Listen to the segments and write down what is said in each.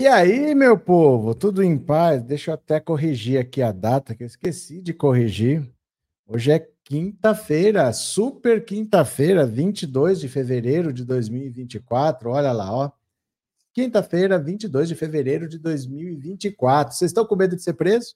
E aí, meu povo, tudo em paz? Deixa eu até corrigir aqui a data, que eu esqueci de corrigir. Hoje é quinta-feira, super quinta-feira, 22 de fevereiro de 2024. Olha lá, ó. Quinta-feira, 22 de fevereiro de 2024. Vocês estão com medo de ser preso?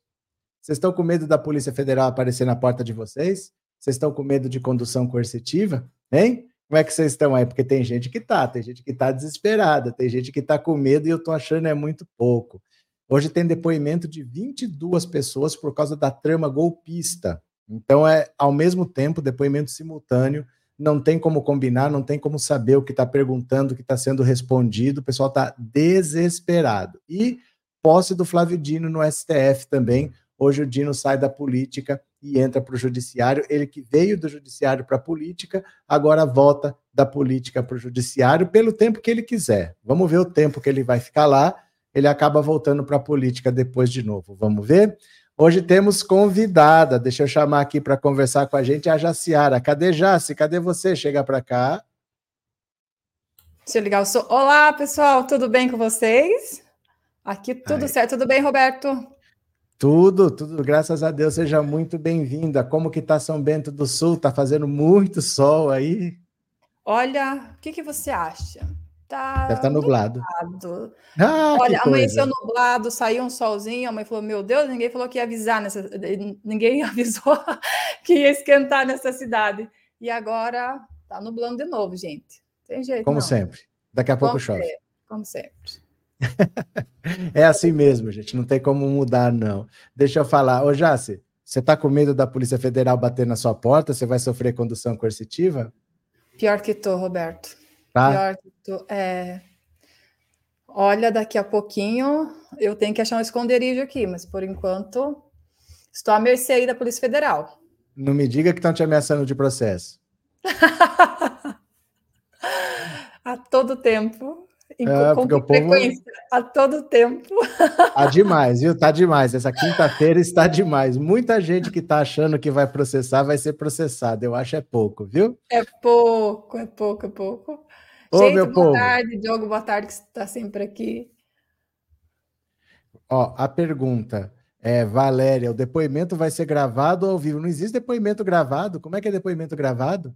Vocês estão com medo da Polícia Federal aparecer na porta de vocês? Vocês estão com medo de condução coercitiva? Hein? Como é que vocês estão aí? Porque tem gente que tá, tem gente que tá desesperada, tem gente que tá com medo e eu tô achando é muito pouco. Hoje tem depoimento de 22 pessoas por causa da trama golpista. Então é ao mesmo tempo depoimento simultâneo, não tem como combinar, não tem como saber o que está perguntando, o que está sendo respondido, o pessoal está desesperado. E posse do Flávio Dino no STF também. Hoje o Dino sai da política e entra para o judiciário. Ele que veio do judiciário para a política, agora volta da política para o judiciário pelo tempo que ele quiser. Vamos ver o tempo que ele vai ficar lá. Ele acaba voltando para a política depois de novo. Vamos ver? Hoje temos convidada. Deixa eu chamar aqui para conversar com a gente a Jaciara. Cadê Jaci? Cadê você? Chega para cá. Deixa eu ligar o som. Olá, pessoal, tudo bem com vocês? Aqui tudo certo. Tudo bem, Roberto? Tudo, tudo, graças a Deus, seja muito bem-vinda. Como que tá São Bento do Sul? Tá fazendo muito sol aí? Olha, o que, que você acha? Tá Deve estar tá nublado. nublado. Ah, Olha, amanheceu nublado, saiu um solzinho, a mãe falou: Meu Deus, ninguém falou que ia avisar nessa. Ninguém avisou que ia esquentar nessa cidade. E agora tá nublando de novo, gente. Tem jeito. Como não. sempre. Daqui a pouco como chove. Sempre, como sempre. é assim mesmo, gente. Não tem como mudar, não. Deixa eu falar. Ô, Jace, você está com medo da Polícia Federal bater na sua porta? Você vai sofrer condução coercitiva? Pior que tô, Roberto. Tá? Pior que tô. É... Olha, daqui a pouquinho eu tenho que achar um esconderijo aqui, mas por enquanto estou à mercê aí da Polícia Federal. Não me diga que estão te ameaçando de processo. a todo tempo. É, com frequência, povo... a todo tempo. Tá demais, viu? Tá demais. Essa quinta-feira está demais. Muita gente que está achando que vai processar vai ser processada. Eu acho é pouco, viu? É pouco, é pouco, é pouco. Ô, gente, meu boa povo. tarde, Diogo, boa tarde, que está sempre aqui. Ó, a pergunta é, Valéria, o depoimento vai ser gravado ao vivo? Não existe depoimento gravado? Como é que é depoimento gravado?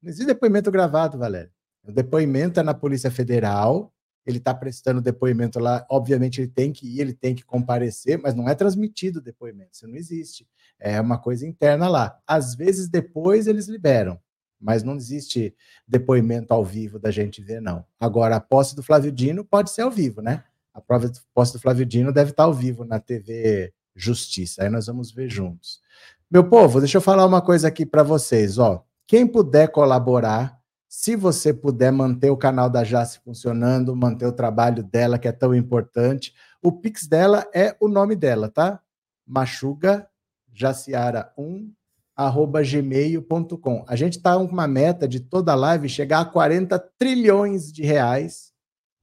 Não existe depoimento gravado, Valéria. O depoimento é na Polícia Federal, ele está prestando depoimento lá, obviamente ele tem que ir, ele tem que comparecer, mas não é transmitido o depoimento, isso não existe. É uma coisa interna lá. Às vezes depois eles liberam, mas não existe depoimento ao vivo da gente ver, não. Agora, a posse do Flávio Dino pode ser ao vivo, né? A prova de posse do Flávio Dino deve estar ao vivo na TV Justiça, aí nós vamos ver juntos. Meu povo, deixa eu falar uma coisa aqui para vocês, ó. Quem puder colaborar se você puder manter o canal da Jace funcionando, manter o trabalho dela, que é tão importante, o Pix dela é o nome dela, tá? Machuga jaciara1 arroba gmail.com. A gente está com uma meta de toda live chegar a 40 trilhões de reais,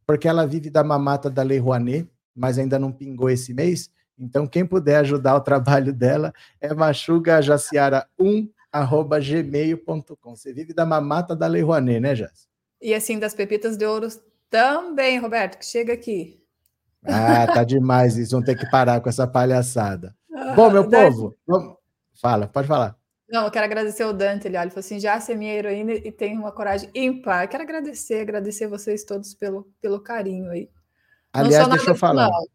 porque ela vive da mamata da Lei Rouanet, mas ainda não pingou esse mês. Então, quem puder ajudar o trabalho dela é machuga jaciara1 arroba gmail.com. Você vive da mamata da Lei Rouanet, né, Jess? E assim, das pepitas de ouro também, Roberto, que chega aqui. Ah, tá demais isso. Vão ter que parar com essa palhaçada. Ah, Bom, meu Dante... povo, vamos... fala, pode falar. Não, eu quero agradecer o Dante, ele, olha, ele falou assim, já é minha heroína e tem uma coragem ímpar. Eu quero agradecer, agradecer vocês todos pelo, pelo carinho aí. Aliás, deixa eu falar. Não.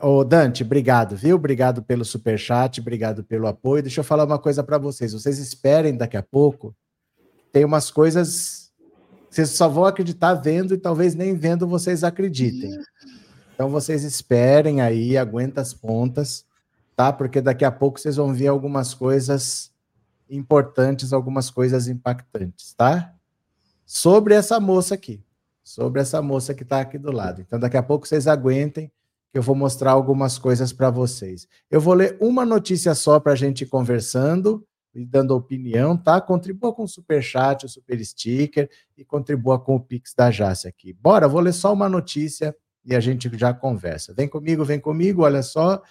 Ô, Dante, obrigado, viu? Obrigado pelo super chat, obrigado pelo apoio. Deixa eu falar uma coisa para vocês. Vocês esperem daqui a pouco. Tem umas coisas vocês só vão acreditar vendo e talvez nem vendo vocês acreditem. Então vocês esperem aí, aguenta as pontas, tá? Porque daqui a pouco vocês vão ver algumas coisas importantes, algumas coisas impactantes, tá? Sobre essa moça aqui, sobre essa moça que está aqui do lado. Então daqui a pouco vocês aguentem que eu vou mostrar algumas coisas para vocês. Eu vou ler uma notícia só para a gente ir conversando e dando opinião, tá? Contribua com o super chat, o super sticker e contribua com o Pix da Jace aqui. Bora, vou ler só uma notícia e a gente já conversa. Vem comigo, vem comigo, olha só.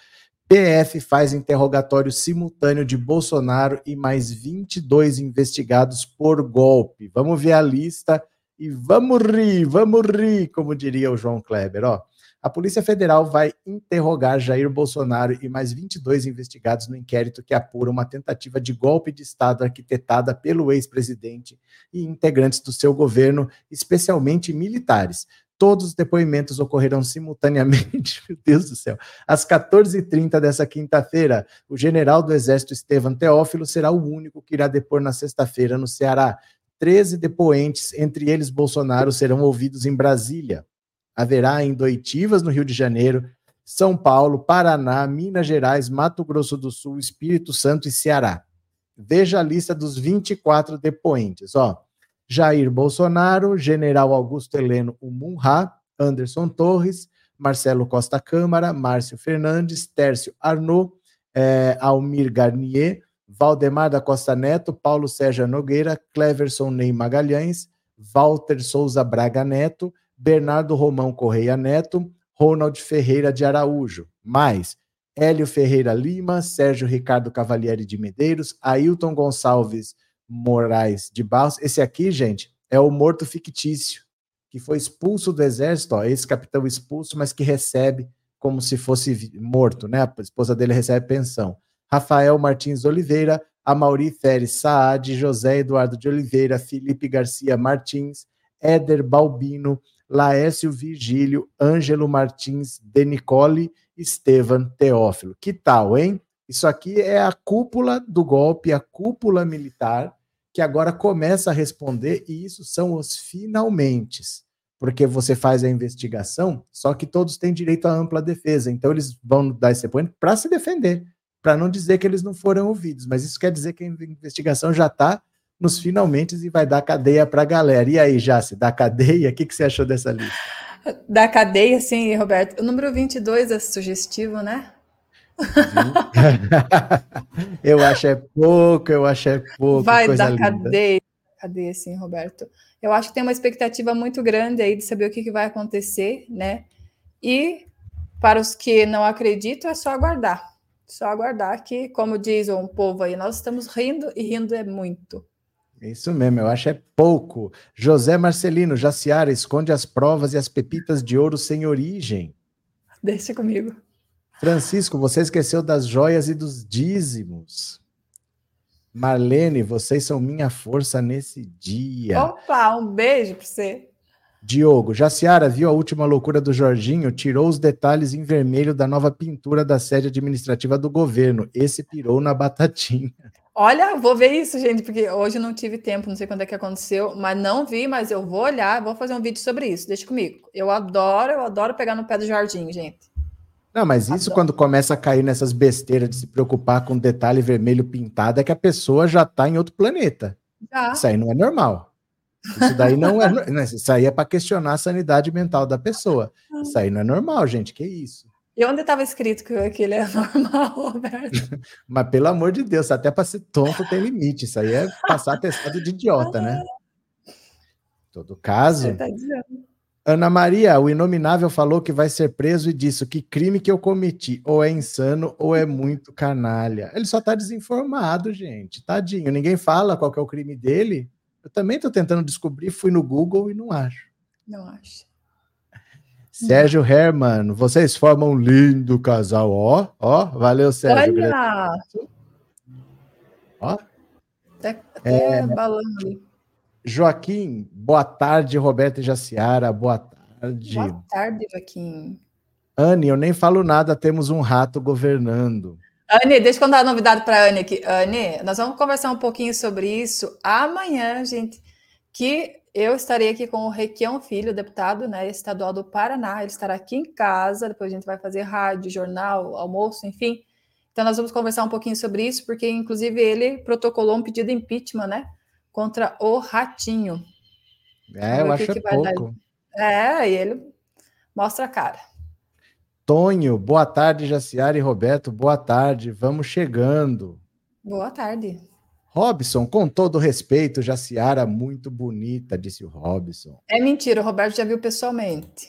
PF faz interrogatório simultâneo de Bolsonaro e mais 22 investigados por golpe. Vamos ver a lista E vamos rir, vamos rir, como diria o João Kleber, ó. A Polícia Federal vai interrogar Jair Bolsonaro e mais 22 investigados no inquérito que apura uma tentativa de golpe de Estado arquitetada pelo ex-presidente e integrantes do seu governo, especialmente militares. Todos os depoimentos ocorrerão simultaneamente, meu Deus do céu. Às 14h30 dessa quinta-feira, o general do Exército Estevam Teófilo será o único que irá depor na sexta-feira no Ceará. Treze depoentes, entre eles Bolsonaro, serão ouvidos em Brasília haverá em Doitivas, no Rio de Janeiro, São Paulo, Paraná, Minas Gerais, Mato Grosso do Sul, Espírito Santo e Ceará. Veja a lista dos 24 depoentes. Ó, Jair Bolsonaro, General Augusto Heleno Umunha, Anderson Torres, Marcelo Costa Câmara, Márcio Fernandes, Tércio Arnaud, eh, Almir Garnier, Valdemar da Costa Neto, Paulo Sérgio Nogueira, Cleverson Ney Magalhães, Walter Souza Braga Neto, Bernardo Romão Correia Neto, Ronald Ferreira de Araújo, mais Hélio Ferreira Lima, Sérgio Ricardo Cavalieri de Medeiros, Ailton Gonçalves Moraes de Barros. Esse aqui, gente, é o morto fictício, que foi expulso do exército, ó, esse capitão expulso, mas que recebe como se fosse morto, né? A esposa dele recebe pensão. Rafael Martins Oliveira, Amauri Feres Saad, José Eduardo de Oliveira, Felipe Garcia Martins, Éder Balbino, Laércio Virgílio, Ângelo Martins, Denicole, Estevan Teófilo. Que tal, hein? Isso aqui é a cúpula do golpe, a cúpula militar, que agora começa a responder, e isso são os finalmente. Porque você faz a investigação, só que todos têm direito à ampla defesa. Então, eles vão dar esse depoimento para se defender, para não dizer que eles não foram ouvidos. Mas isso quer dizer que a investigação já está nos finalmente e vai dar cadeia para a galera. E aí, Jace, da cadeia, o que, que você achou dessa lista? Da cadeia, sim, Roberto. O número 22 é sugestivo, né? eu acho é pouco, eu acho é pouco. Vai dar linda. cadeia, cadeia, sim, Roberto. Eu acho que tem uma expectativa muito grande aí de saber o que, que vai acontecer, né? E para os que não acreditam, é só aguardar. Só aguardar que, como diz um povo aí, nós estamos rindo e rindo é muito. Isso mesmo, eu acho é pouco. José Marcelino, Jaciara, esconde as provas e as pepitas de ouro sem origem. Deixa comigo. Francisco, você esqueceu das joias e dos dízimos. Marlene, vocês são minha força nesse dia. Opa, um beijo para você. Diogo, Jaciara viu a última loucura do Jorginho, tirou os detalhes em vermelho da nova pintura da sede administrativa do governo. Esse pirou na batatinha. Olha, vou ver isso, gente, porque hoje não tive tempo, não sei quando é que aconteceu, mas não vi, mas eu vou olhar, vou fazer um vídeo sobre isso. Deixa comigo. Eu adoro, eu adoro pegar no pé do jardim, gente. Não, mas isso adoro. quando começa a cair nessas besteiras de se preocupar com detalhe vermelho pintado, é que a pessoa já está em outro planeta. Já. Isso aí não é normal. Isso daí não é. Isso aí é para questionar a sanidade mental da pessoa. Isso aí não é normal, gente. Que isso? E onde estava escrito que, que ele é normal, Roberto? Mas pelo amor de Deus, até para ser tonto tem limite. Isso aí é passar testado de idiota, né? Em todo caso. Tá Ana Maria, o inominável falou que vai ser preso e disse que crime que eu cometi ou é insano ou é muito canalha. Ele só tá desinformado, gente. Tadinho. Ninguém fala qual é o crime dele. Eu também tô tentando descobrir, fui no Google e não acho. Não acho. Sérgio Herman, vocês formam um lindo casal, ó, ó, valeu, Sérgio. Olha! Ó. Até, até é, ali. Joaquim, boa tarde, Roberto e Jaciara, boa tarde. Boa tarde, Joaquim. Anne, eu nem falo nada, temos um rato governando. Anne, deixa eu contar a novidade para a Anne aqui. Anne, nós vamos conversar um pouquinho sobre isso amanhã, gente, que eu estarei aqui com o Requião Filho, deputado né, estadual do Paraná. Ele estará aqui em casa, depois a gente vai fazer rádio, jornal, almoço, enfim. Então, nós vamos conversar um pouquinho sobre isso, porque, inclusive, ele protocolou um pedido de impeachment, né? Contra o Ratinho. É, eu acho que é pouco. É, e ele mostra a cara. Tonho, boa tarde, Jaciara e Roberto, boa tarde. Vamos chegando. Boa tarde. Robson, com todo respeito, Jaciara, muito bonita, disse o Robson. É mentira, o Roberto já viu pessoalmente.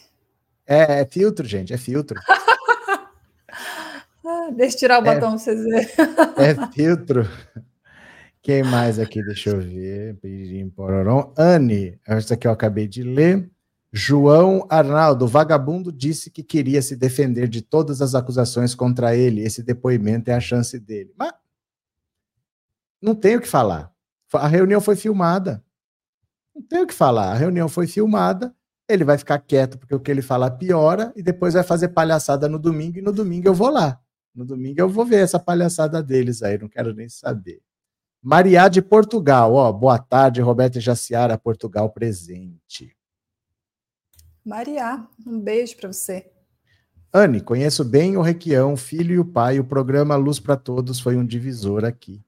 É, é filtro, gente, é filtro. ah, deixa eu tirar o é, batom pra vocês verem. é filtro. Quem mais aqui? Deixa eu ver. Anne, essa aqui eu acabei de ler. João Arnaldo, vagabundo, disse que queria se defender de todas as acusações contra ele. Esse depoimento é a chance dele. Mas não tem o que falar. A reunião foi filmada. Não tem o que falar. A reunião foi filmada. Ele vai ficar quieto porque o que ele falar piora e depois vai fazer palhaçada no domingo e no domingo eu vou lá. No domingo eu vou ver essa palhaçada deles aí, não quero nem saber. Maria de Portugal, ó, boa tarde, Roberto Jaciara, Portugal presente. Maria, um beijo para você. Anne, conheço bem o Requião, filho e o pai. O programa Luz para Todos foi um divisor aqui.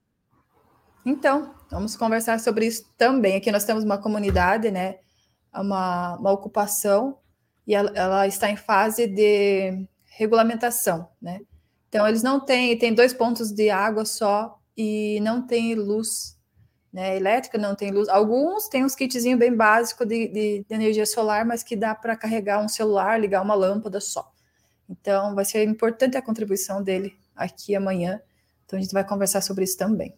Então, vamos conversar sobre isso também. Aqui nós temos uma comunidade, né? Uma, uma ocupação, e ela, ela está em fase de regulamentação, né? Então, eles não têm, tem dois pontos de água só e não tem luz né, elétrica, não tem luz. Alguns têm uns kitzinhos bem básicos de, de, de, energia solar, mas que dá para carregar um celular, ligar uma lâmpada só. Então, vai ser importante a contribuição dele aqui amanhã. Então, a gente vai conversar sobre isso também.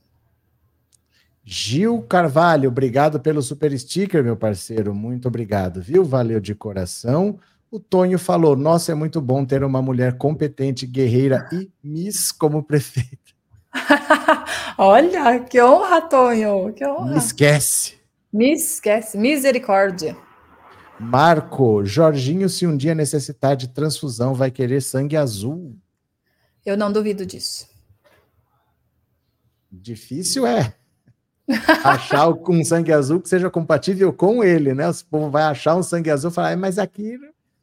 Gil Carvalho, obrigado pelo super sticker, meu parceiro. Muito obrigado, viu? Valeu de coração. O Tonho falou: Nossa, é muito bom ter uma mulher competente, guerreira e Miss como prefeita. Olha, que honra, Tonho. Que honra. Me esquece. Me esquece. Misericórdia. Marco, Jorginho, se um dia necessitar de transfusão, vai querer sangue azul. Eu não duvido disso. Difícil é achar um sangue azul que seja compatível com ele, né? O povo vai achar um sangue azul e falar, mas aqui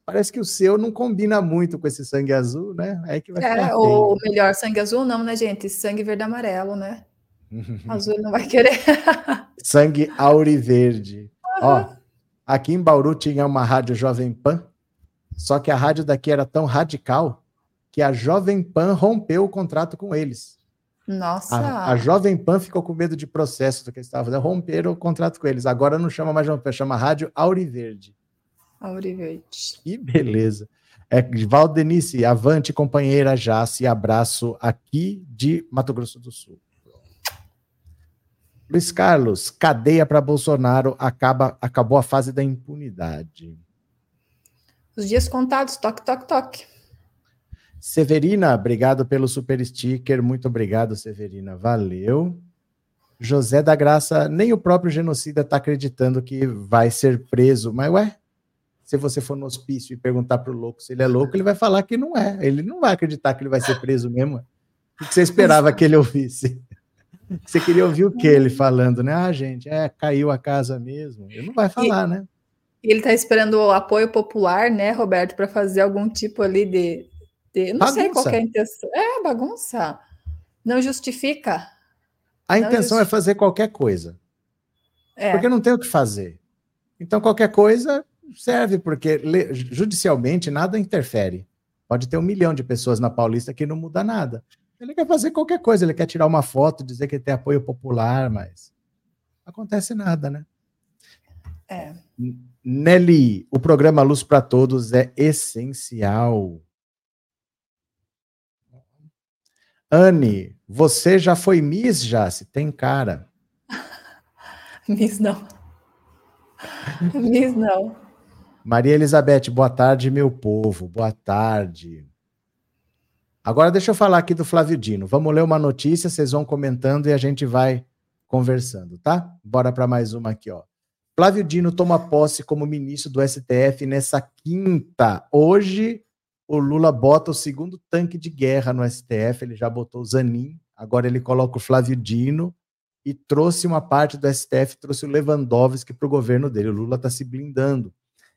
parece que o seu não combina muito com esse sangue azul, né? É que vai é, o melhor sangue azul não, né, gente? Sangue verde amarelo, né? azul não vai querer. sangue auriverde. Uhum. Ó, aqui em Bauru tinha uma rádio Jovem Pan, só que a rádio daqui era tão radical que a Jovem Pan rompeu o contrato com eles. Nossa! A, a Jovem Pan ficou com medo de processo do que eles estavam fazendo, romperam o contrato com eles. Agora não chama mais Jovem Pan, chama Rádio Auriverde. Auriverde. Que beleza. É, Valdenice, avante, companheira Jace, abraço aqui de Mato Grosso do Sul. Luiz Carlos, cadeia para Bolsonaro, acaba, acabou a fase da impunidade. Os dias contados, toque, toque, toque. Severina, obrigado pelo super sticker, muito obrigado, Severina, valeu. José da Graça, nem o próprio genocida está acreditando que vai ser preso, mas ué, se você for no hospício e perguntar para o louco se ele é louco, ele vai falar que não é. Ele não vai acreditar que ele vai ser preso mesmo. O que você esperava que ele ouvisse? Você queria ouvir o que ele falando, né? Ah, gente, é, caiu a casa mesmo. Ele não vai falar, e, né? Ele está esperando o apoio popular, né, Roberto, para fazer algum tipo ali de. De não bagunça. sei qual é a intenção. É, bagunça. Não justifica. A não intenção justifica. é fazer qualquer coisa. É. Porque não tem o que fazer. Então, qualquer coisa serve, porque judicialmente nada interfere. Pode ter um milhão de pessoas na Paulista que não muda nada. Ele quer fazer qualquer coisa, ele quer tirar uma foto, dizer que tem apoio popular, mas acontece nada, né? É. Nelly, o programa Luz para Todos é essencial. Anne, você já foi Miss, já? Se tem cara. Miss não. Miss não. Maria Elizabeth, boa tarde, meu povo. Boa tarde. Agora deixa eu falar aqui do Flávio Dino. Vamos ler uma notícia, vocês vão comentando e a gente vai conversando, tá? Bora para mais uma aqui, ó. Flávio Dino toma posse como ministro do STF nessa quinta. Hoje o Lula bota o segundo tanque de guerra no STF, ele já botou o Zanin, agora ele coloca o Flávio Dino e trouxe uma parte do STF, trouxe o Lewandowski para o governo dele. O Lula está se blindando.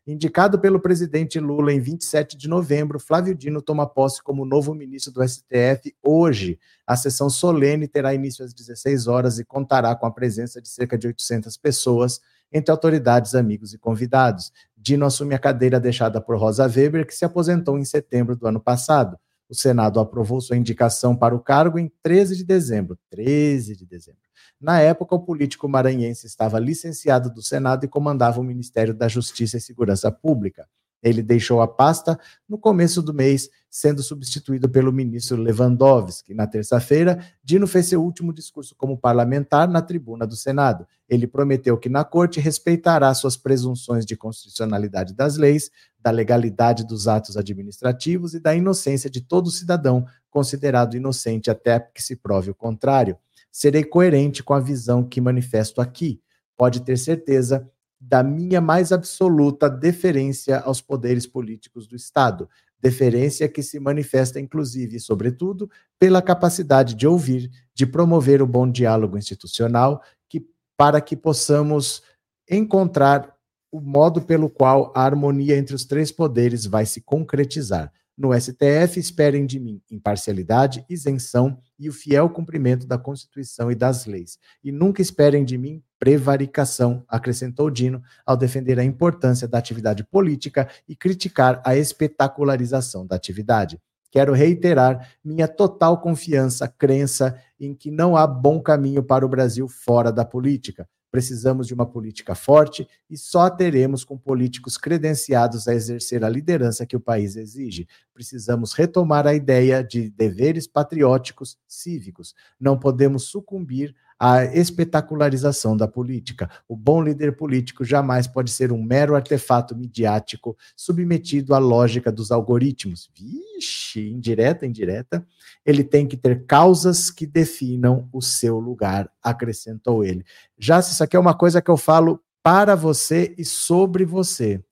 Indicado pelo presidente Lula em 27 de novembro, Flávio Dino toma posse como novo ministro do STF hoje. A sessão solene terá início às 16 horas e contará com a presença de cerca de 800 pessoas, entre autoridades, amigos e convidados. Dino assume a cadeira deixada por Rosa Weber, que se aposentou em setembro do ano passado. O Senado aprovou sua indicação para o cargo em 13 de dezembro. 13 de dezembro. Na época, o político maranhense estava licenciado do Senado e comandava o Ministério da Justiça e Segurança Pública. Ele deixou a pasta no começo do mês, sendo substituído pelo ministro Lewandowski. Na terça-feira, Dino fez seu último discurso como parlamentar na tribuna do Senado. Ele prometeu que na corte respeitará suas presunções de constitucionalidade das leis, da legalidade dos atos administrativos e da inocência de todo cidadão considerado inocente até que se prove o contrário. Serei coerente com a visão que manifesto aqui. Pode ter certeza da minha mais absoluta deferência aos poderes políticos do Estado, deferência que se manifesta, inclusive, sobretudo, pela capacidade de ouvir, de promover o bom diálogo institucional, que, para que possamos encontrar o modo pelo qual a harmonia entre os três poderes vai se concretizar. No STF, esperem de mim imparcialidade, isenção e o fiel cumprimento da Constituição e das leis. E nunca esperem de mim prevaricação, acrescentou Dino, ao defender a importância da atividade política e criticar a espetacularização da atividade. Quero reiterar minha total confiança, crença em que não há bom caminho para o Brasil fora da política. Precisamos de uma política forte e só teremos com políticos credenciados a exercer a liderança que o país exige. Precisamos retomar a ideia de deveres patrióticos cívicos. Não podemos sucumbir à espetacularização da política. O bom líder político jamais pode ser um mero artefato midiático submetido à lógica dos algoritmos. Vixe, indireta, indireta. Ele tem que ter causas que definam o seu lugar, acrescentou ele. Já se isso aqui é uma coisa que eu falo para você e sobre você.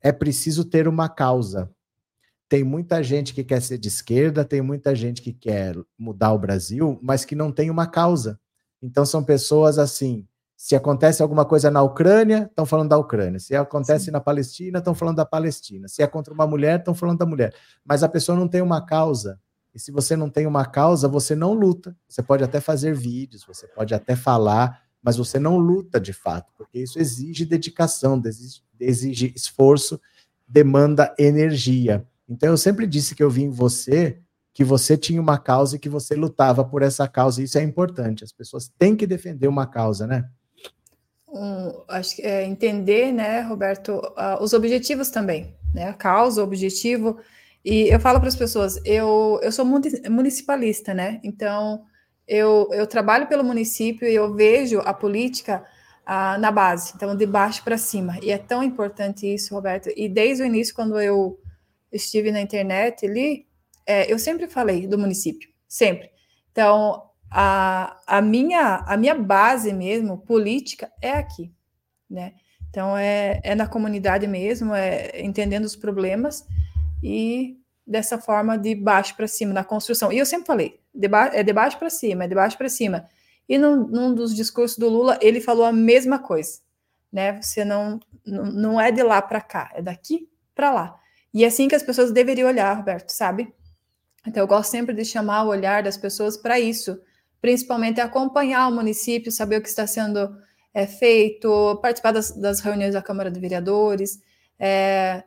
É preciso ter uma causa. Tem muita gente que quer ser de esquerda, tem muita gente que quer mudar o Brasil, mas que não tem uma causa. Então são pessoas assim. Se acontece alguma coisa na Ucrânia, estão falando da Ucrânia. Se acontece Sim. na Palestina, estão falando da Palestina. Se é contra uma mulher, estão falando da mulher. Mas a pessoa não tem uma causa. E se você não tem uma causa, você não luta. Você pode até fazer vídeos, você pode até falar, mas você não luta de fato, porque isso exige dedicação, exige, exige esforço, demanda energia. Então eu sempre disse que eu vi em você que você tinha uma causa e que você lutava por essa causa. Isso é importante. As pessoas têm que defender uma causa, né? Um, acho que é entender, né, Roberto, uh, os objetivos também, né? A causa, o objetivo. E eu falo para as pessoas, eu, eu sou municipalista, né? Então eu, eu trabalho pelo município e eu vejo a política na base, então de baixo para cima. E é tão importante isso, Roberto. E desde o início, quando eu estive na internet ali, é, eu sempre falei do município, sempre. Então, a, a, minha, a minha base mesmo, política, é aqui, né? Então, é, é na comunidade mesmo, é entendendo os problemas e dessa forma de baixo para cima, na construção. E eu sempre falei, de é de baixo para cima, é de baixo para cima. E num, num, dos discursos do Lula, ele falou a mesma coisa, né? Você não, não é de lá para cá, é daqui para lá. E é assim que as pessoas deveriam olhar, Roberto, sabe? Então, eu gosto sempre de chamar o olhar das pessoas para isso, principalmente acompanhar o município, saber o que está sendo é, feito, participar das, das, reuniões da Câmara de Vereadores, é,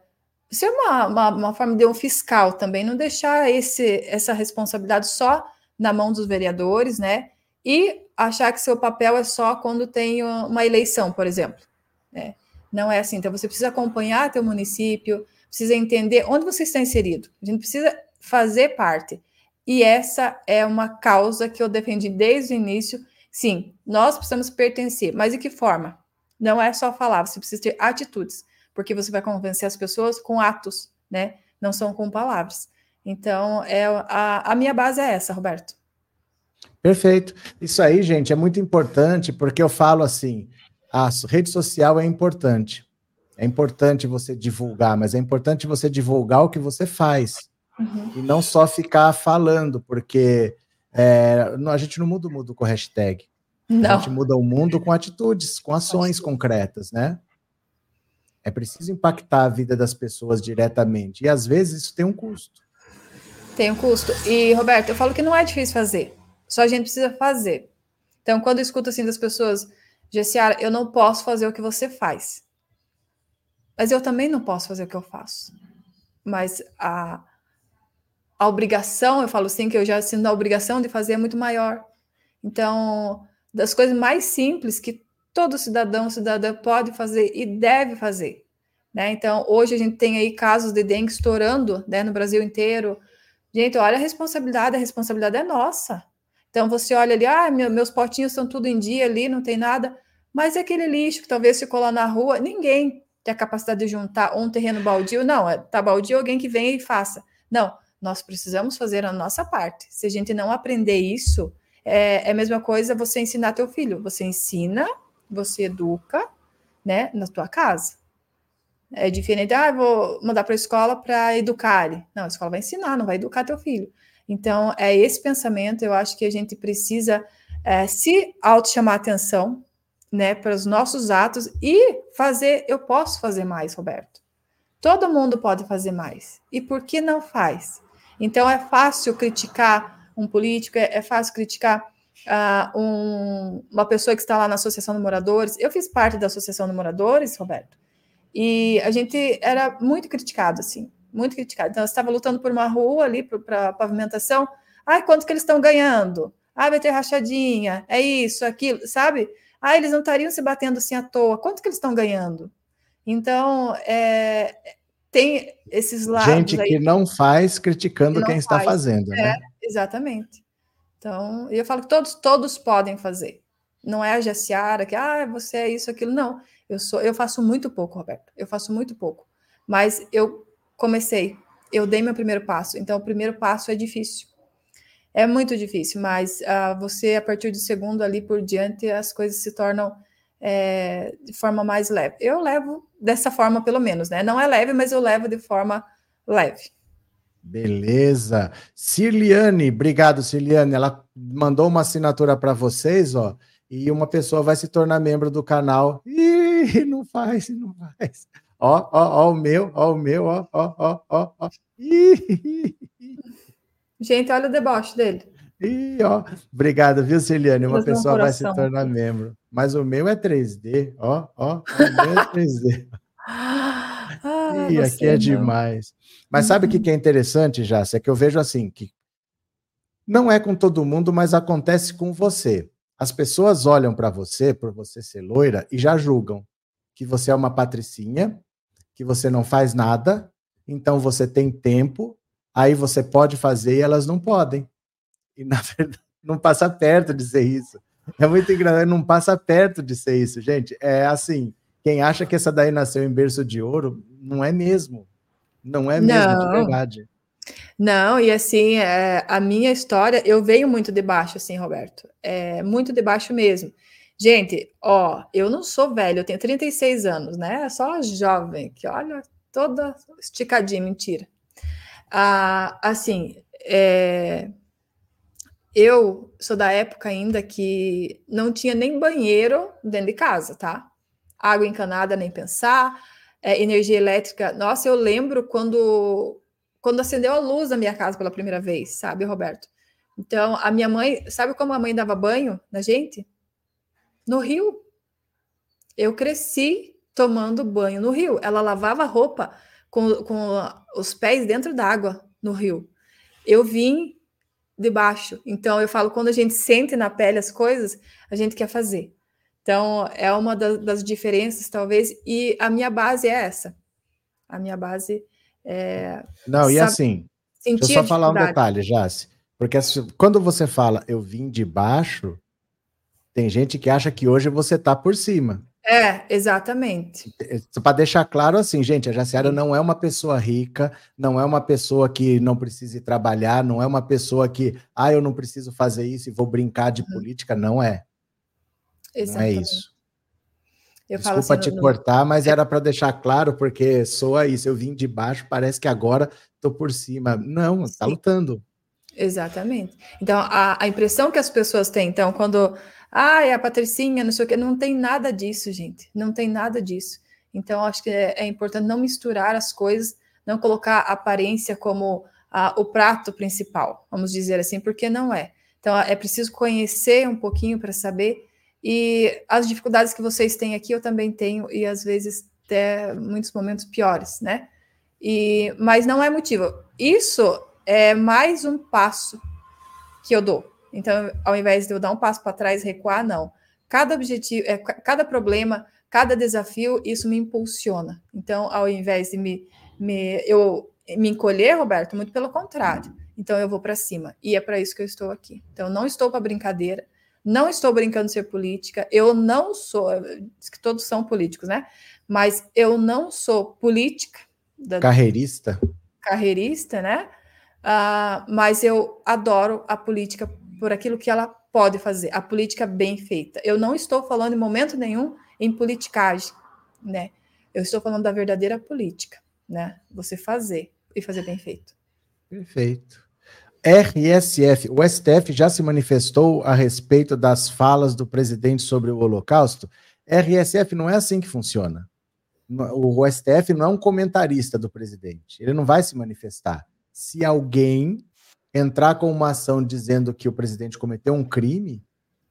ser uma, uma, uma, forma de um fiscal também, não deixar esse, essa responsabilidade só na mão dos vereadores, né? E achar que seu papel é só quando tem uma eleição, por exemplo. Né? Não é assim. Então, você precisa acompanhar teu município, precisa entender onde você está inserido. A gente precisa fazer parte. E essa é uma causa que eu defendi desde o início. Sim, nós precisamos pertencer, mas de que forma? Não é só falar, você precisa ter atitudes, porque você vai convencer as pessoas com atos, né? Não são com palavras. Então, é a, a minha base é essa, Roberto. Perfeito. Isso aí, gente, é muito importante, porque eu falo assim: a rede social é importante. É importante você divulgar, mas é importante você divulgar o que você faz. Uhum. E não só ficar falando, porque é, a gente não muda o mundo com hashtag. Não. A gente muda o mundo com atitudes, com ações concretas, né? É preciso impactar a vida das pessoas diretamente. E às vezes isso tem um custo. Tem um custo. E, Roberto, eu falo que não é difícil fazer. Só a gente precisa fazer. Então, quando eu escuto assim das pessoas, Gessiara, eu não posso fazer o que você faz. Mas eu também não posso fazer o que eu faço. Mas a, a obrigação, eu falo assim, que eu já sinto a obrigação de fazer é muito maior. Então, das coisas mais simples que todo cidadão, cidadã pode fazer e deve fazer. Né? Então, hoje a gente tem aí casos de dengue estourando né, no Brasil inteiro. Gente, olha a responsabilidade, a responsabilidade é nossa. Então, você olha ali, ah, meu, meus potinhos estão tudo em dia ali, não tem nada. Mas é aquele lixo que talvez ficou lá na rua, ninguém tem a capacidade de juntar um terreno baldio. Não, é, tá baldio, alguém que venha e faça. Não, nós precisamos fazer a nossa parte. Se a gente não aprender isso, é, é a mesma coisa você ensinar teu filho. Você ensina, você educa, né, na tua casa. É diferente, ah, vou mandar para a escola para educar ele. Não, a escola vai ensinar, não vai educar teu filho. Então, é esse pensamento, eu acho que a gente precisa é, se auto-chamar atenção, né, para os nossos atos e fazer, eu posso fazer mais, Roberto. Todo mundo pode fazer mais. E por que não faz? Então, é fácil criticar um político, é, é fácil criticar uh, um, uma pessoa que está lá na Associação de Moradores. Eu fiz parte da Associação de Moradores, Roberto, e a gente era muito criticado, assim, muito criticado. Então, estava lutando por uma rua ali para pavimentação. Ai, quanto que eles estão ganhando? Ah, vai ter rachadinha, é isso, aquilo, sabe? Ah, eles não estariam se batendo assim à toa. Quanto que eles estão ganhando? Então, é, tem esses lados. Gente que não faz criticando não quem faz. está fazendo, é, né? Exatamente. Então, eu falo que todos, todos podem fazer. Não é a Jaciara que, ah, você é isso, aquilo. Não, eu sou, eu faço muito pouco, Roberto. Eu faço muito pouco. Mas eu comecei, eu dei meu primeiro passo. Então, o primeiro passo é difícil. É muito difícil, mas uh, você, a partir do segundo ali por diante, as coisas se tornam é, de forma mais leve. Eu levo dessa forma, pelo menos, né? Não é leve, mas eu levo de forma leve. Beleza. Cirliane, obrigado, Cirliane. Ela mandou uma assinatura para vocês, ó, e uma pessoa vai se tornar membro do canal. Ih, não faz, não faz. Ó, ó, ó, o meu, ó, o meu, ó, ó, ó, ó, ó. Gente, olha o deboche dele. Ih, ó. Obrigado, viu, Celiane? Uma pessoa vai se tornar membro. Mas o meu é 3D, ó, ó. O meu é 3D. ah, Ih, aqui é não. demais. Mas sabe o uhum. que é interessante, Jácia? É que eu vejo assim, que não é com todo mundo, mas acontece com você. As pessoas olham para você, por você ser loira, e já julgam que você é uma patricinha, que você não faz nada, então você tem tempo, aí você pode fazer e elas não podem. E na verdade, não passa perto de ser isso. É muito engraçado, não passa perto de ser isso, gente. É assim, quem acha que essa daí nasceu em berço de ouro, não é mesmo. Não é mesmo, não. de verdade. Não, e assim, é, a minha história, eu venho muito de baixo, assim, Roberto. É, muito de baixo mesmo. Gente, ó, eu não sou velho, eu tenho 36 anos, né? Só jovem, que olha, toda esticadinha, mentira. Ah, assim, é, eu sou da época ainda que não tinha nem banheiro dentro de casa, tá? Água encanada, nem pensar. É, energia elétrica. Nossa, eu lembro quando, quando acendeu a luz na minha casa pela primeira vez, sabe, Roberto? Então, a minha mãe, sabe como a mãe dava banho na gente? no rio. Eu cresci tomando banho no rio. Ela lavava roupa com, com os pés dentro d'água no rio. Eu vim debaixo. Então, eu falo, quando a gente sente na pele as coisas, a gente quer fazer. Então, é uma das, das diferenças, talvez, e a minha base é essa. A minha base é. Não, e assim, deixa eu só falar um detalhe, Jace. Porque quando você fala eu vim de baixo, tem gente que acha que hoje você está por cima. É, exatamente. É, Para deixar claro assim, gente, a Jaciara não é uma pessoa rica, não é uma pessoa que não precise trabalhar, não é uma pessoa que, ah, eu não preciso fazer isso e vou brincar de política, não é. Exatamente. Não é isso. Eu Desculpa assim, te no... cortar, mas era para deixar claro, porque soa isso, eu vim de baixo, parece que agora estou por cima. Não, está lutando. Exatamente. Então, a, a impressão que as pessoas têm, então, quando ah, é a Patricinha, não sei o que. Não tem nada disso, gente. Não tem nada disso. Então, acho que é, é importante não misturar as coisas, não colocar a aparência como o prato principal, vamos dizer assim, porque não é. Então, é preciso conhecer um pouquinho para saber. E as dificuldades que vocês têm aqui, eu também tenho, e às vezes até muitos momentos piores, né? E, mas não é motivo. Isso é mais um passo que eu dou. Então, ao invés de eu dar um passo para trás, recuar, não. Cada objetivo, é, cada problema, cada desafio, isso me impulsiona. Então, ao invés de me, me eu me encolher, Roberto, muito pelo contrário. Então, eu vou para cima. E é para isso que eu estou aqui. Então, não estou para brincadeira. Não estou brincando de ser política. Eu não sou. Diz que todos são políticos, né? Mas eu não sou política. Da, carreirista. Carreirista, né? Uh, mas eu adoro a política por aquilo que ela pode fazer, a política bem feita. Eu não estou falando em momento nenhum em politicagem, né? Eu estou falando da verdadeira política, né? Você fazer e fazer bem feito. Perfeito. RSF, o STF já se manifestou a respeito das falas do presidente sobre o Holocausto? RSF não é assim que funciona. O STF não é um comentarista do presidente. Ele não vai se manifestar. Se alguém entrar com uma ação dizendo que o presidente cometeu um crime,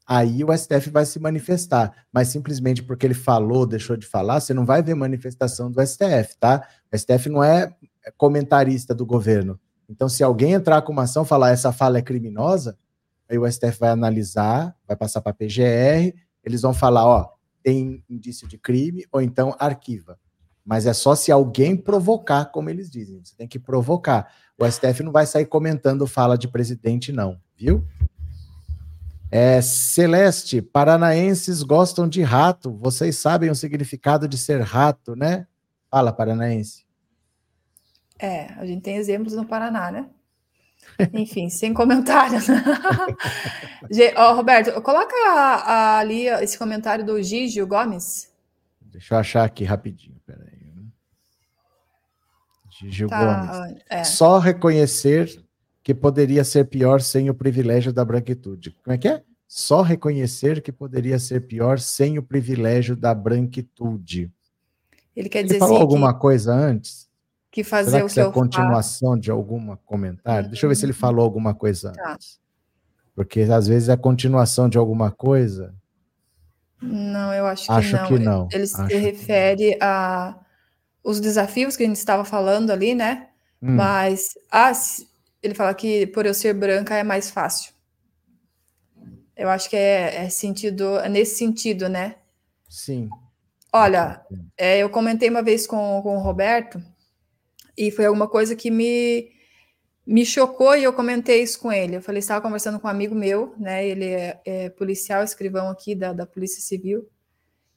aí o STF vai se manifestar. Mas simplesmente porque ele falou, deixou de falar, você não vai ver manifestação do STF, tá? O STF não é comentarista do governo. Então, se alguém entrar com uma ação falar essa fala é criminosa, aí o STF vai analisar, vai passar para a PGR, eles vão falar, ó, tem indício de crime, ou então arquiva. Mas é só se alguém provocar, como eles dizem. Você tem que provocar. O STF não vai sair comentando fala de presidente, não, viu? É, Celeste, paranaenses gostam de rato. Vocês sabem o significado de ser rato, né? Fala, paranaense. É, a gente tem exemplos no Paraná, né? Enfim, sem comentário. oh, Roberto, coloca ali esse comentário do Gigio Gomes. Deixa eu achar aqui rapidinho, peraí. Gigio tá, Gomes. É. Só reconhecer que poderia ser pior sem o privilégio da branquitude. Como é que é? Só reconhecer que poderia ser pior sem o privilégio da branquitude. Ele quer dizer Ele falou assim alguma que... coisa antes? que fazer Será que o que é a continuação faço? de algum comentário? Deixa eu ver se ele falou alguma coisa tá. antes. Porque às vezes é a continuação de alguma coisa. Não, eu acho que acho não. Que não. Ele acho se refere a os desafios que a gente estava falando ali, né? Hum. Mas ah, ele fala que por eu ser branca é mais fácil. Eu acho que é, é sentido, é nesse sentido, né? Sim. Olha, é, eu comentei uma vez com, com o Roberto e foi alguma coisa que me, me chocou e eu comentei isso com ele. Eu falei, estava conversando com um amigo meu, né? Ele é, é policial, escrivão aqui da, da Polícia Civil.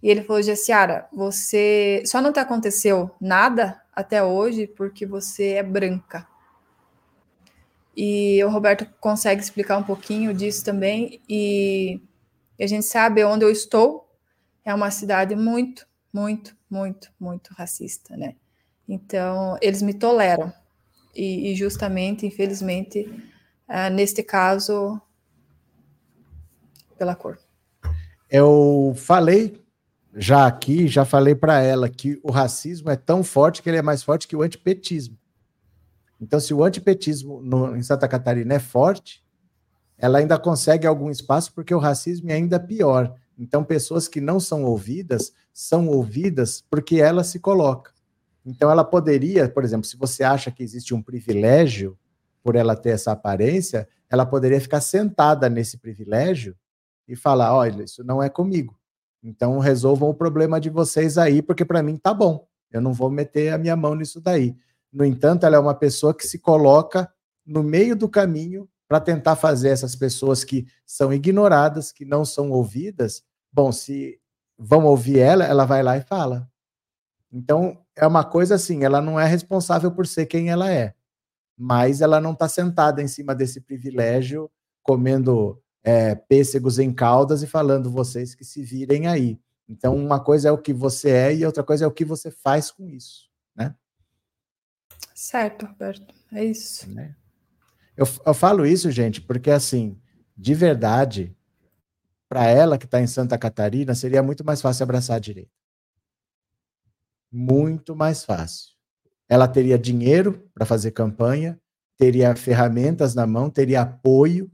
E ele falou, Jessiara, você só não te aconteceu nada até hoje porque você é branca. E o Roberto consegue explicar um pouquinho disso também. E a gente sabe onde eu estou é uma cidade muito, muito, muito, muito racista, né? Então, eles me toleram. E, e justamente, infelizmente, uh, neste caso, pela cor. Eu falei já aqui, já falei para ela que o racismo é tão forte que ele é mais forte que o antipetismo. Então, se o antipetismo no, em Santa Catarina é forte, ela ainda consegue algum espaço porque o racismo é ainda pior. Então, pessoas que não são ouvidas são ouvidas porque ela se coloca. Então, ela poderia, por exemplo, se você acha que existe um privilégio por ela ter essa aparência, ela poderia ficar sentada nesse privilégio e falar: olha, isso não é comigo. Então, resolvam o problema de vocês aí, porque para mim tá bom. Eu não vou meter a minha mão nisso daí. No entanto, ela é uma pessoa que se coloca no meio do caminho para tentar fazer essas pessoas que são ignoradas, que não são ouvidas. Bom, se vão ouvir ela, ela vai lá e fala. Então, é uma coisa assim, ela não é responsável por ser quem ela é, mas ela não está sentada em cima desse privilégio, comendo é, pêssegos em caldas e falando vocês que se virem aí. Então, uma coisa é o que você é e outra coisa é o que você faz com isso, né? Certo, Roberto, é isso. Né? Eu, eu falo isso, gente, porque assim, de verdade, para ela que está em Santa Catarina, seria muito mais fácil abraçar a direita muito mais fácil. Ela teria dinheiro para fazer campanha, teria ferramentas na mão, teria apoio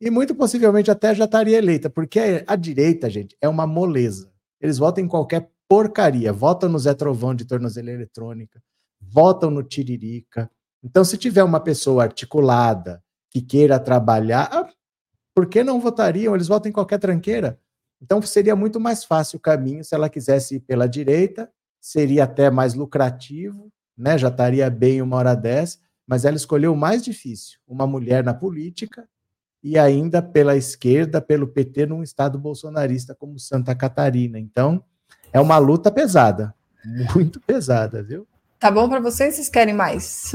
e muito possivelmente até já estaria eleita, porque a direita, gente, é uma moleza. Eles votam em qualquer porcaria, votam no Zé Trovão de tornozeleira eletrônica, votam no Tiririca. Então, se tiver uma pessoa articulada que queira trabalhar, ah, por que não votariam? Eles votam em qualquer tranqueira. Então seria muito mais fácil o caminho se ela quisesse ir pela direita, seria até mais lucrativo, né? Já estaria bem uma hora dessa, mas ela escolheu o mais difícil, uma mulher na política e ainda pela esquerda, pelo PT, num estado bolsonarista como Santa Catarina. Então, é uma luta pesada, muito pesada, viu? Tá bom para vocês? Vocês querem mais?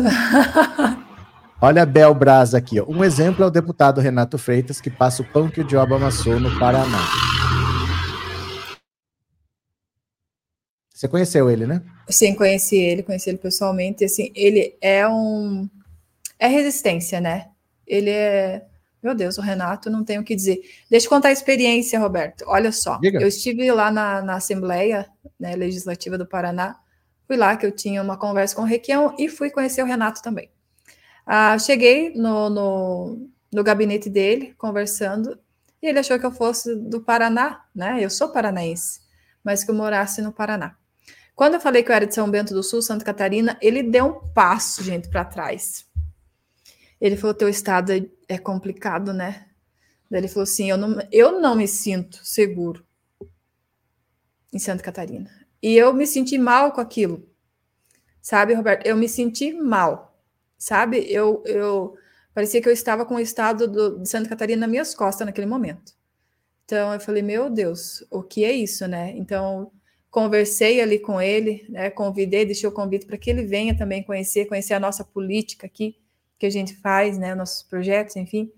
Olha a Bel Braz aqui. Ó. Um exemplo é o deputado Renato Freitas, que passa o pão que o diabo amassou no Paraná. Você conheceu ele, né? Sim, conheci ele, conheci ele pessoalmente. Assim, ele é um. É resistência, né? Ele é. Meu Deus, o Renato não tem o que dizer. Deixa eu contar a experiência, Roberto. Olha só, Diga. eu estive lá na, na Assembleia né, Legislativa do Paraná. Fui lá que eu tinha uma conversa com o Requião e fui conhecer o Renato também. Ah, cheguei no, no, no gabinete dele, conversando, e ele achou que eu fosse do Paraná, né? Eu sou paranaense, mas que eu morasse no Paraná. Quando eu falei que eu era de São Bento do Sul, Santa Catarina, ele deu um passo, gente, para trás. Ele falou: teu estado é, é complicado, né? Daí ele falou assim: eu não, eu não me sinto seguro em Santa Catarina. E eu me senti mal com aquilo. Sabe, Roberto? Eu me senti mal sabe? Eu, eu parecia que eu estava com o estado do, de Santa Catarina nas minhas costas naquele momento. Então eu falei, meu Deus, o que é isso, né? Então conversei ali com ele, né? Convidei, deixei o convite para que ele venha também conhecer, conhecer a nossa política aqui que a gente faz, né? Nossos projetos, enfim.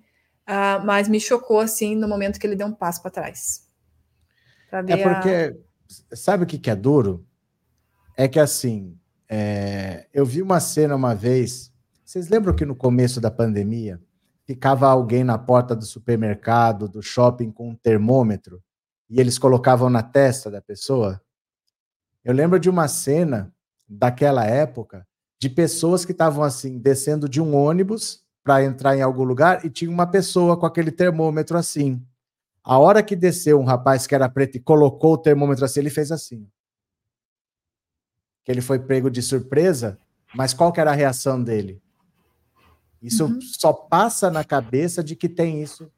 Uh, mas me chocou assim no momento que ele deu um passo para trás. É porque a... sabe o que, que é duro? É que assim, é... eu vi uma cena uma vez vocês lembram que no começo da pandemia ficava alguém na porta do supermercado, do shopping com um termômetro e eles colocavam na testa da pessoa? Eu lembro de uma cena daquela época de pessoas que estavam assim descendo de um ônibus para entrar em algum lugar e tinha uma pessoa com aquele termômetro assim. A hora que desceu um rapaz que era preto e colocou o termômetro assim, ele fez assim. Que ele foi pego de surpresa, mas qual que era a reação dele? Isso uhum. só passa na cabeça de que tem isso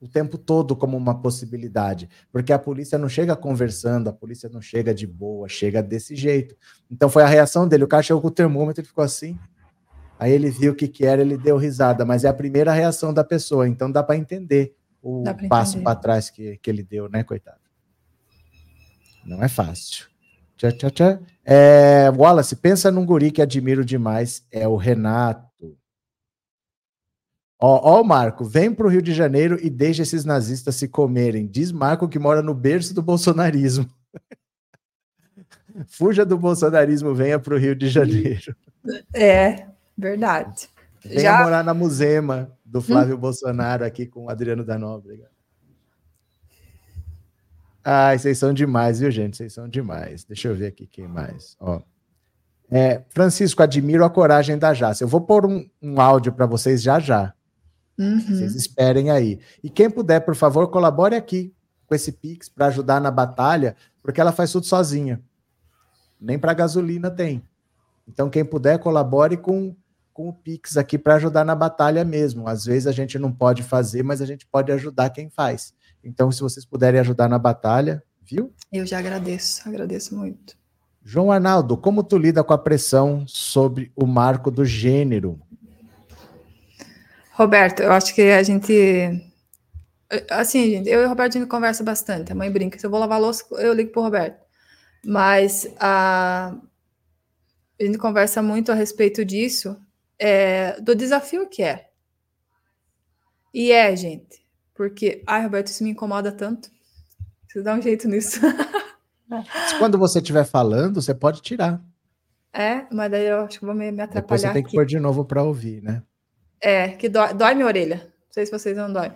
o tempo todo como uma possibilidade, porque a polícia não chega conversando, a polícia não chega de boa, chega desse jeito. Então foi a reação dele, o cara chegou com o termômetro, ele ficou assim. Aí ele viu o que, que era, ele deu risada, mas é a primeira reação da pessoa, então dá para entender o passo para trás que, que ele deu, né, coitado? Não é fácil. Tchá, tchá, tchá. É, Wallace, pensa num guri que admiro demais, é o Renato. Ó, ó, Marco, vem para o Rio de Janeiro e deixa esses nazistas se comerem. Diz Marco que mora no berço do bolsonarismo. Fuja do bolsonarismo, venha para o Rio de Janeiro. É, verdade. Venha Já... morar na Musema do Flávio hum? Bolsonaro aqui com o Adriano da Nóbrega. Ai, vocês são demais, viu, gente? Vocês são demais. Deixa eu ver aqui quem mais. Ó. É, Francisco, admiro a coragem da Jace. Eu vou pôr um, um áudio para vocês já já. Uhum. Vocês esperem aí. E quem puder, por favor, colabore aqui com esse Pix para ajudar na batalha, porque ela faz tudo sozinha. Nem para gasolina tem. Então, quem puder, colabore com, com o Pix aqui para ajudar na batalha mesmo. Às vezes a gente não pode fazer, mas a gente pode ajudar quem faz. Então, se vocês puderem ajudar na batalha, viu? Eu já agradeço, agradeço muito. João Arnaldo, como tu lida com a pressão sobre o marco do gênero? Roberto, eu acho que a gente. Assim, gente, eu e o Roberto a gente conversa bastante. A mãe brinca. Se eu vou lavar louça, eu ligo pro Roberto. Mas a, a gente conversa muito a respeito disso, é, do desafio que é. E é, gente. Porque, ai, Roberto, isso me incomoda tanto. Preciso dar um jeito nisso. Quando você estiver falando, você pode tirar. É, mas daí eu acho que vou me, me atrapalhar. Depois você tem que pôr de novo para ouvir, né? É, que dói, dói minha orelha. Não sei se vocês não dói.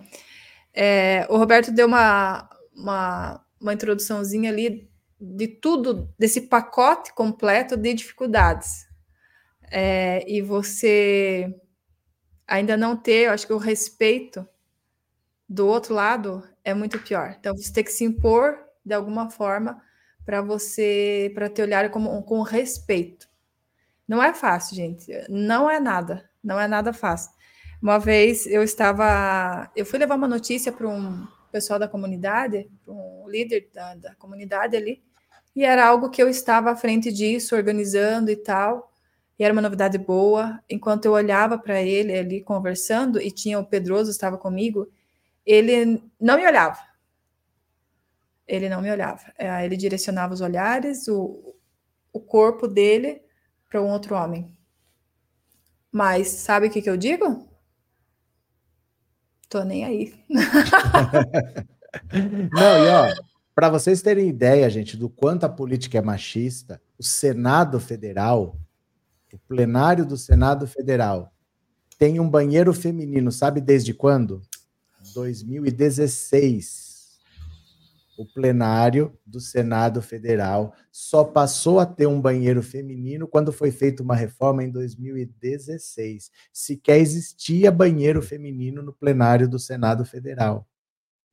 É, o Roberto deu uma, uma, uma introduçãozinha ali de tudo, desse pacote completo de dificuldades. É, e você ainda não ter, eu acho que o respeito do outro lado é muito pior. Então você tem que se impor de alguma forma para você, para te olhar como, com respeito. Não é fácil, gente. Não é nada. Não é nada fácil. Uma vez eu estava. Eu fui levar uma notícia para um, pessoal da comunidade, um líder da, da comunidade ali, e era algo que eu estava à frente disso, organizando e tal, e era uma novidade boa. Enquanto eu olhava para ele ali conversando, e tinha o Pedroso, estava comigo, ele não me olhava. Ele não me olhava. É, ele direcionava os olhares, o, o corpo dele para um outro homem. Mas sabe o que, que eu digo? Tô nem aí. Não, e ó, para vocês terem ideia, gente, do quanto a política é machista, o Senado Federal, o plenário do Senado Federal, tem um banheiro feminino, sabe desde quando? 2016 o plenário do Senado Federal só passou a ter um banheiro feminino quando foi feita uma reforma em 2016. Sequer existia banheiro feminino no plenário do Senado Federal.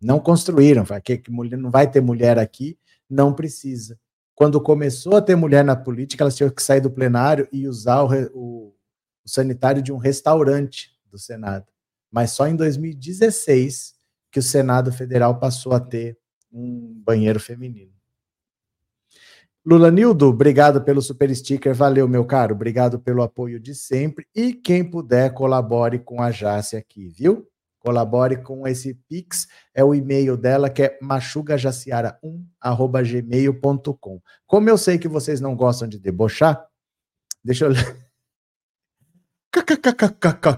Não construíram, que, mulher, não vai ter mulher aqui, não precisa. Quando começou a ter mulher na política, elas tinham que sair do plenário e usar o, o, o sanitário de um restaurante do Senado. Mas só em 2016 que o Senado Federal passou a ter um banheiro feminino. Lula Nildo, obrigado pelo super sticker, valeu, meu caro, obrigado pelo apoio de sempre. E quem puder, colabore com a Jace aqui, viu? Colabore com esse Pix, é o e-mail dela que é machugajaciara1@gmail.com. Como eu sei que vocês não gostam de debochar, deixa eu ler.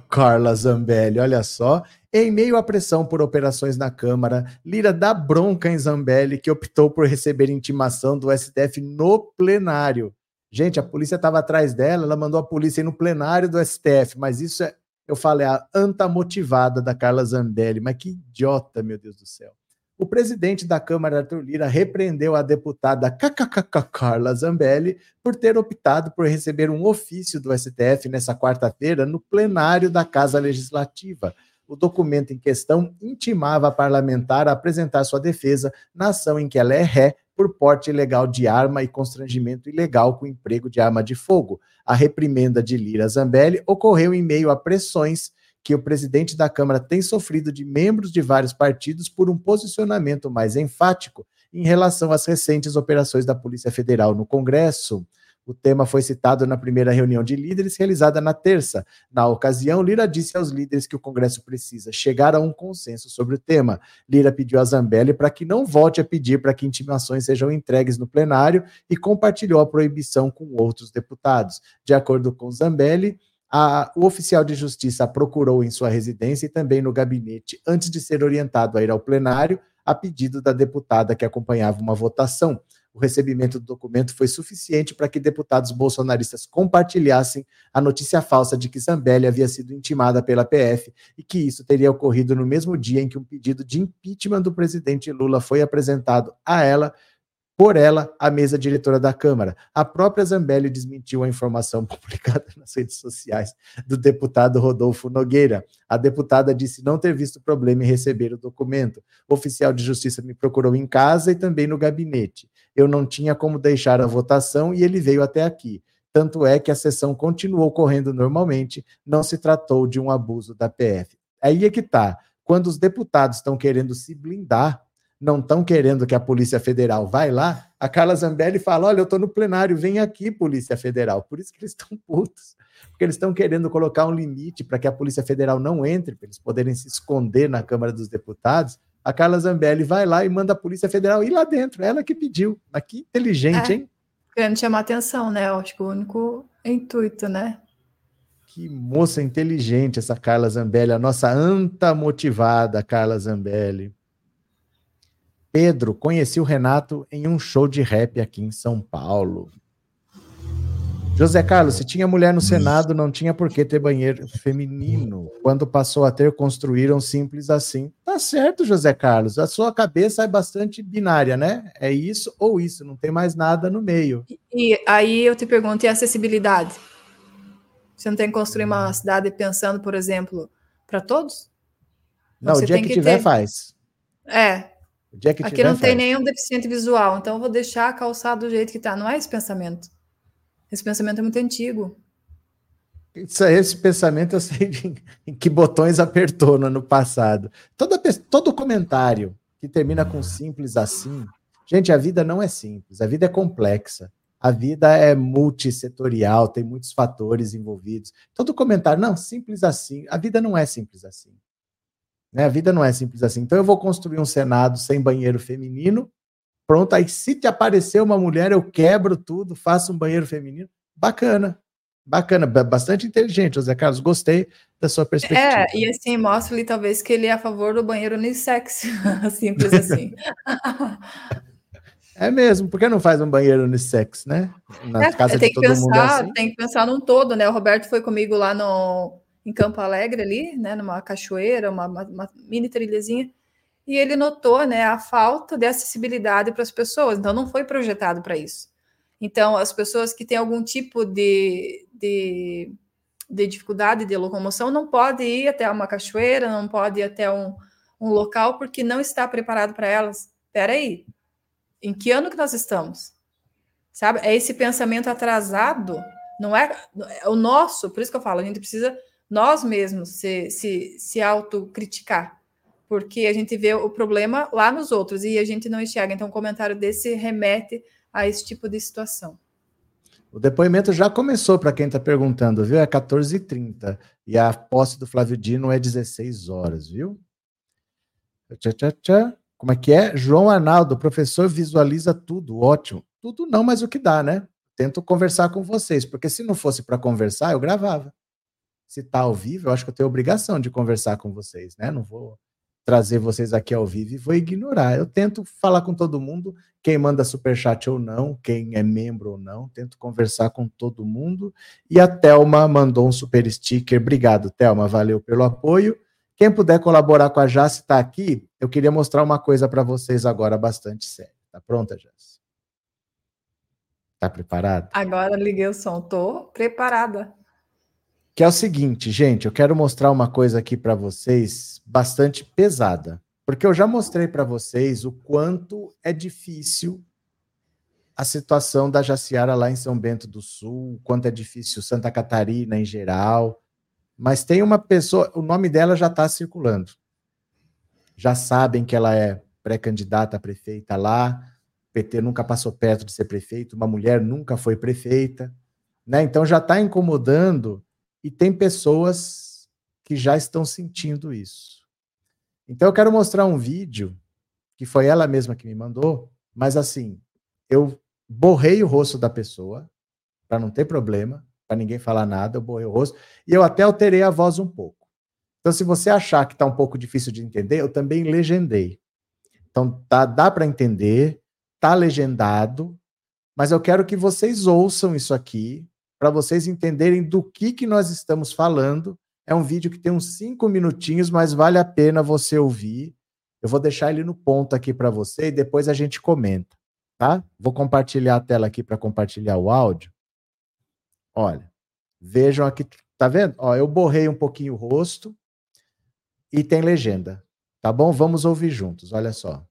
Carla Zambelli, olha só. Em meio à pressão por operações na Câmara, Lira dá bronca em Zambelli, que optou por receber intimação do STF no plenário. Gente, a polícia estava atrás dela, ela mandou a polícia ir no plenário do STF, mas isso é, eu falei, a anta motivada da Carla Zambelli. Mas que idiota, meu Deus do céu. O presidente da Câmara, Arthur Lira, repreendeu a deputada KKK Carla Zambelli por ter optado por receber um ofício do STF nessa quarta-feira no plenário da Casa Legislativa o documento em questão intimava a parlamentar a apresentar sua defesa na ação em que ela é ré por porte ilegal de arma e constrangimento ilegal com emprego de arma de fogo. A reprimenda de Lira Zambelli ocorreu em meio a pressões que o presidente da Câmara tem sofrido de membros de vários partidos por um posicionamento mais enfático em relação às recentes operações da Polícia Federal no Congresso. O tema foi citado na primeira reunião de líderes realizada na terça. Na ocasião, Lira disse aos líderes que o Congresso precisa chegar a um consenso sobre o tema. Lira pediu a Zambelli para que não volte a pedir para que intimações sejam entregues no plenário e compartilhou a proibição com outros deputados. De acordo com Zambelli, a, o oficial de justiça procurou em sua residência e também no gabinete antes de ser orientado a ir ao plenário, a pedido da deputada que acompanhava uma votação o recebimento do documento foi suficiente para que deputados bolsonaristas compartilhassem a notícia falsa de que Zambelli havia sido intimada pela PF e que isso teria ocorrido no mesmo dia em que um pedido de impeachment do presidente Lula foi apresentado a ela por ela, a mesa diretora da Câmara. A própria Zambelli desmentiu a informação publicada nas redes sociais do deputado Rodolfo Nogueira. A deputada disse não ter visto problema em receber o documento. O oficial de justiça me procurou em casa e também no gabinete eu não tinha como deixar a votação e ele veio até aqui. Tanto é que a sessão continuou correndo normalmente, não se tratou de um abuso da PF. Aí é que tá. Quando os deputados estão querendo se blindar, não estão querendo que a Polícia Federal vai lá, a Carla Zambelli fala: Olha, eu estou no plenário, vem aqui, Polícia Federal. Por isso que eles estão putos. Porque eles estão querendo colocar um limite para que a Polícia Federal não entre, para eles poderem se esconder na Câmara dos Deputados a Carla Zambelli vai lá e manda a Polícia Federal ir lá dentro. Ela que pediu. Mas que inteligente, é, hein? Querendo chamar atenção, né? Eu acho que o único intuito, né? Que moça inteligente essa Carla Zambelli, a nossa anta motivada Carla Zambelli. Pedro, conheci o Renato em um show de rap aqui em São Paulo. José Carlos, se tinha mulher no Senado, não tinha por que ter banheiro feminino. Quando passou a ter, construíram simples assim. Tá certo, José Carlos. A sua cabeça é bastante binária, né? É isso ou isso, não tem mais nada no meio. E aí eu te pergunto, e acessibilidade? Você não tem que construir uma cidade pensando, por exemplo, para todos? Não, Você o dia que, que tiver, ter... faz. É. Aqui tiver, não faz. tem nenhum deficiente visual, então eu vou deixar a calçada do jeito que está. Não é esse pensamento. Esse pensamento é muito antigo. Isso, esse pensamento eu sei de, em que botões apertou no ano passado. Todo, todo comentário que termina com simples assim. Gente, a vida não é simples, a vida é complexa. A vida é multissetorial, tem muitos fatores envolvidos. Todo comentário, não, simples assim. A vida não é simples assim. Né? A vida não é simples assim. Então eu vou construir um Senado sem banheiro feminino. Pronto, aí se te aparecer uma mulher, eu quebro tudo, faço um banheiro feminino. Bacana. Bacana, bastante inteligente, José Carlos. Gostei da sua perspectiva. É, e assim, mostra-lhe talvez que ele é a favor do banheiro unissex. Simples assim. É mesmo, por que não faz um banheiro unissex, né? Na é, casa tem de todo pensar, mundo é assim. Tem que pensar num todo, né? O Roberto foi comigo lá no, em Campo Alegre ali, né? Numa cachoeira, uma, uma, uma mini trilhazinha, e ele notou, né, a falta de acessibilidade para as pessoas. Então não foi projetado para isso. Então as pessoas que têm algum tipo de, de, de dificuldade de locomoção não podem ir até uma cachoeira, não pode ir até um, um local porque não está preparado para elas. Espera aí, em que ano que nós estamos? Sabe? É esse pensamento atrasado, não é, é o nosso, por isso que eu falo, a gente precisa nós mesmos se, se, se autocriticar, porque a gente vê o problema lá nos outros e a gente não enxerga. Então, um comentário desse remete a esse tipo de situação. O depoimento já começou para quem está perguntando, viu? É 14h30 e a posse do Flávio Dino é 16 horas, viu? Tchá, tchá, tchá. Como é que é? João Arnaldo, professor visualiza tudo, ótimo. Tudo não, mas o que dá, né? Tento conversar com vocês, porque se não fosse para conversar, eu gravava. Se está ao vivo, eu acho que eu tenho obrigação de conversar com vocês, né? Não vou trazer vocês aqui ao vivo e vou ignorar. Eu tento falar com todo mundo, quem manda superchat ou não, quem é membro ou não, tento conversar com todo mundo. E a Telma mandou um super sticker. Obrigado, Telma, valeu pelo apoio. Quem puder colaborar com a Jace está aqui. Eu queria mostrar uma coisa para vocês agora bastante séria. Tá pronta, Jace? Tá preparada? Agora liguei o som, tô preparada. Que é o seguinte, gente, eu quero mostrar uma coisa aqui para vocês bastante pesada, porque eu já mostrei para vocês o quanto é difícil a situação da Jaciara lá em São Bento do Sul, quanto é difícil Santa Catarina em geral, mas tem uma pessoa, o nome dela já está circulando. Já sabem que ela é pré-candidata a prefeita lá. O PT nunca passou perto de ser prefeito, uma mulher nunca foi prefeita, né? Então já está incomodando e tem pessoas que já estão sentindo isso. Então eu quero mostrar um vídeo que foi ela mesma que me mandou, mas assim, eu borrei o rosto da pessoa para não ter problema para ninguém falar nada, eu borrei o rosto e eu até alterei a voz um pouco. Então, se você achar que está um pouco difícil de entender, eu também legendei. Então, tá, dá para entender, tá legendado, mas eu quero que vocês ouçam isso aqui para vocês entenderem do que, que nós estamos falando. É um vídeo que tem uns cinco minutinhos, mas vale a pena você ouvir. Eu vou deixar ele no ponto aqui para você e depois a gente comenta, tá? Vou compartilhar a tela aqui para compartilhar o áudio. Olha, vejam aqui, tá vendo? Ó, eu borrei um pouquinho o rosto e tem legenda. Tá bom? Vamos ouvir juntos, olha só.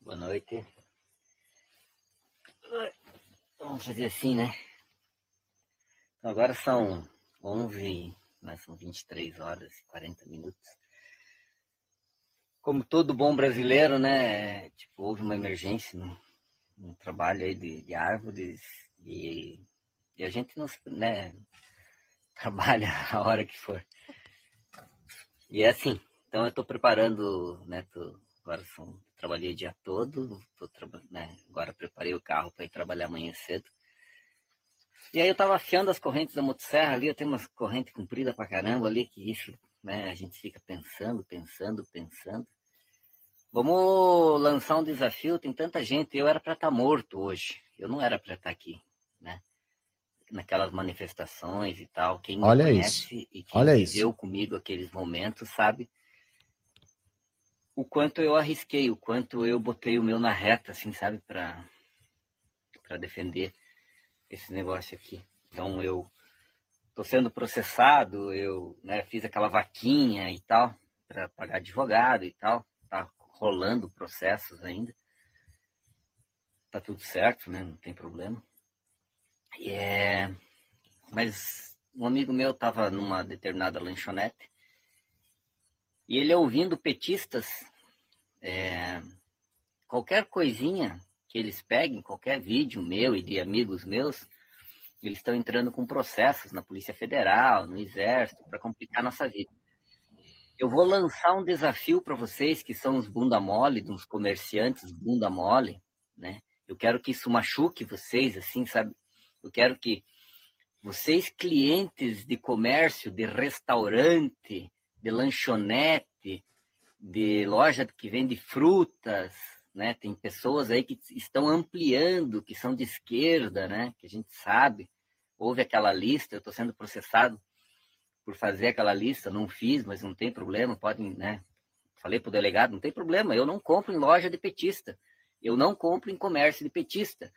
Boa noite. Vamos fazer assim, né? Então, agora são 11, mas são 23 horas e 40 minutos. Como todo bom brasileiro, né? Tipo, houve uma emergência no, no trabalho aí de, de árvores e, e a gente não né, trabalha a hora que for. E é assim, então eu estou preparando, né, tô, agora são, trabalhei o dia todo, tô, né, agora preparei o carro para ir trabalhar amanhã cedo. E aí eu estava afiando as correntes da motosserra ali, eu tenho umas correntes compridas pra caramba ali, que isso, né, a gente fica pensando, pensando, pensando. Vamos lançar um desafio, tem tanta gente, eu era para estar tá morto hoje, eu não era para estar tá aqui né? Naquelas manifestações e tal. Quem Olha me conhece isso. e quem Olha viveu isso. comigo aqueles momentos sabe o quanto eu arrisquei, o quanto eu botei o meu na reta, assim, sabe, para para defender esse negócio aqui. Então eu tô sendo processado, eu né, fiz aquela vaquinha e tal para pagar advogado e tal, tá rolando processos ainda. Tá tudo certo, né? Não tem problema. É... Mas um amigo meu estava numa determinada lanchonete e ele ouvindo petistas é, qualquer coisinha que eles peguem, qualquer vídeo meu e de amigos meus, eles estão entrando com processos na Polícia Federal, no Exército, para complicar nossa vida. Eu vou lançar um desafio para vocês que são os bunda mole, uns comerciantes bunda mole, né? Eu quero que isso machuque vocês, assim, sabe? Eu quero que vocês, clientes de comércio, de restaurante, de lanchonete, de loja que vende frutas, né? Tem pessoas aí que estão ampliando, que são de esquerda, né? Que a gente sabe. Houve aquela lista, eu estou sendo processado por fazer aquela lista, não fiz, mas não tem problema, podem, né? Falei para o delegado, não tem problema, eu não compro em loja de petista, eu não compro em comércio de petista.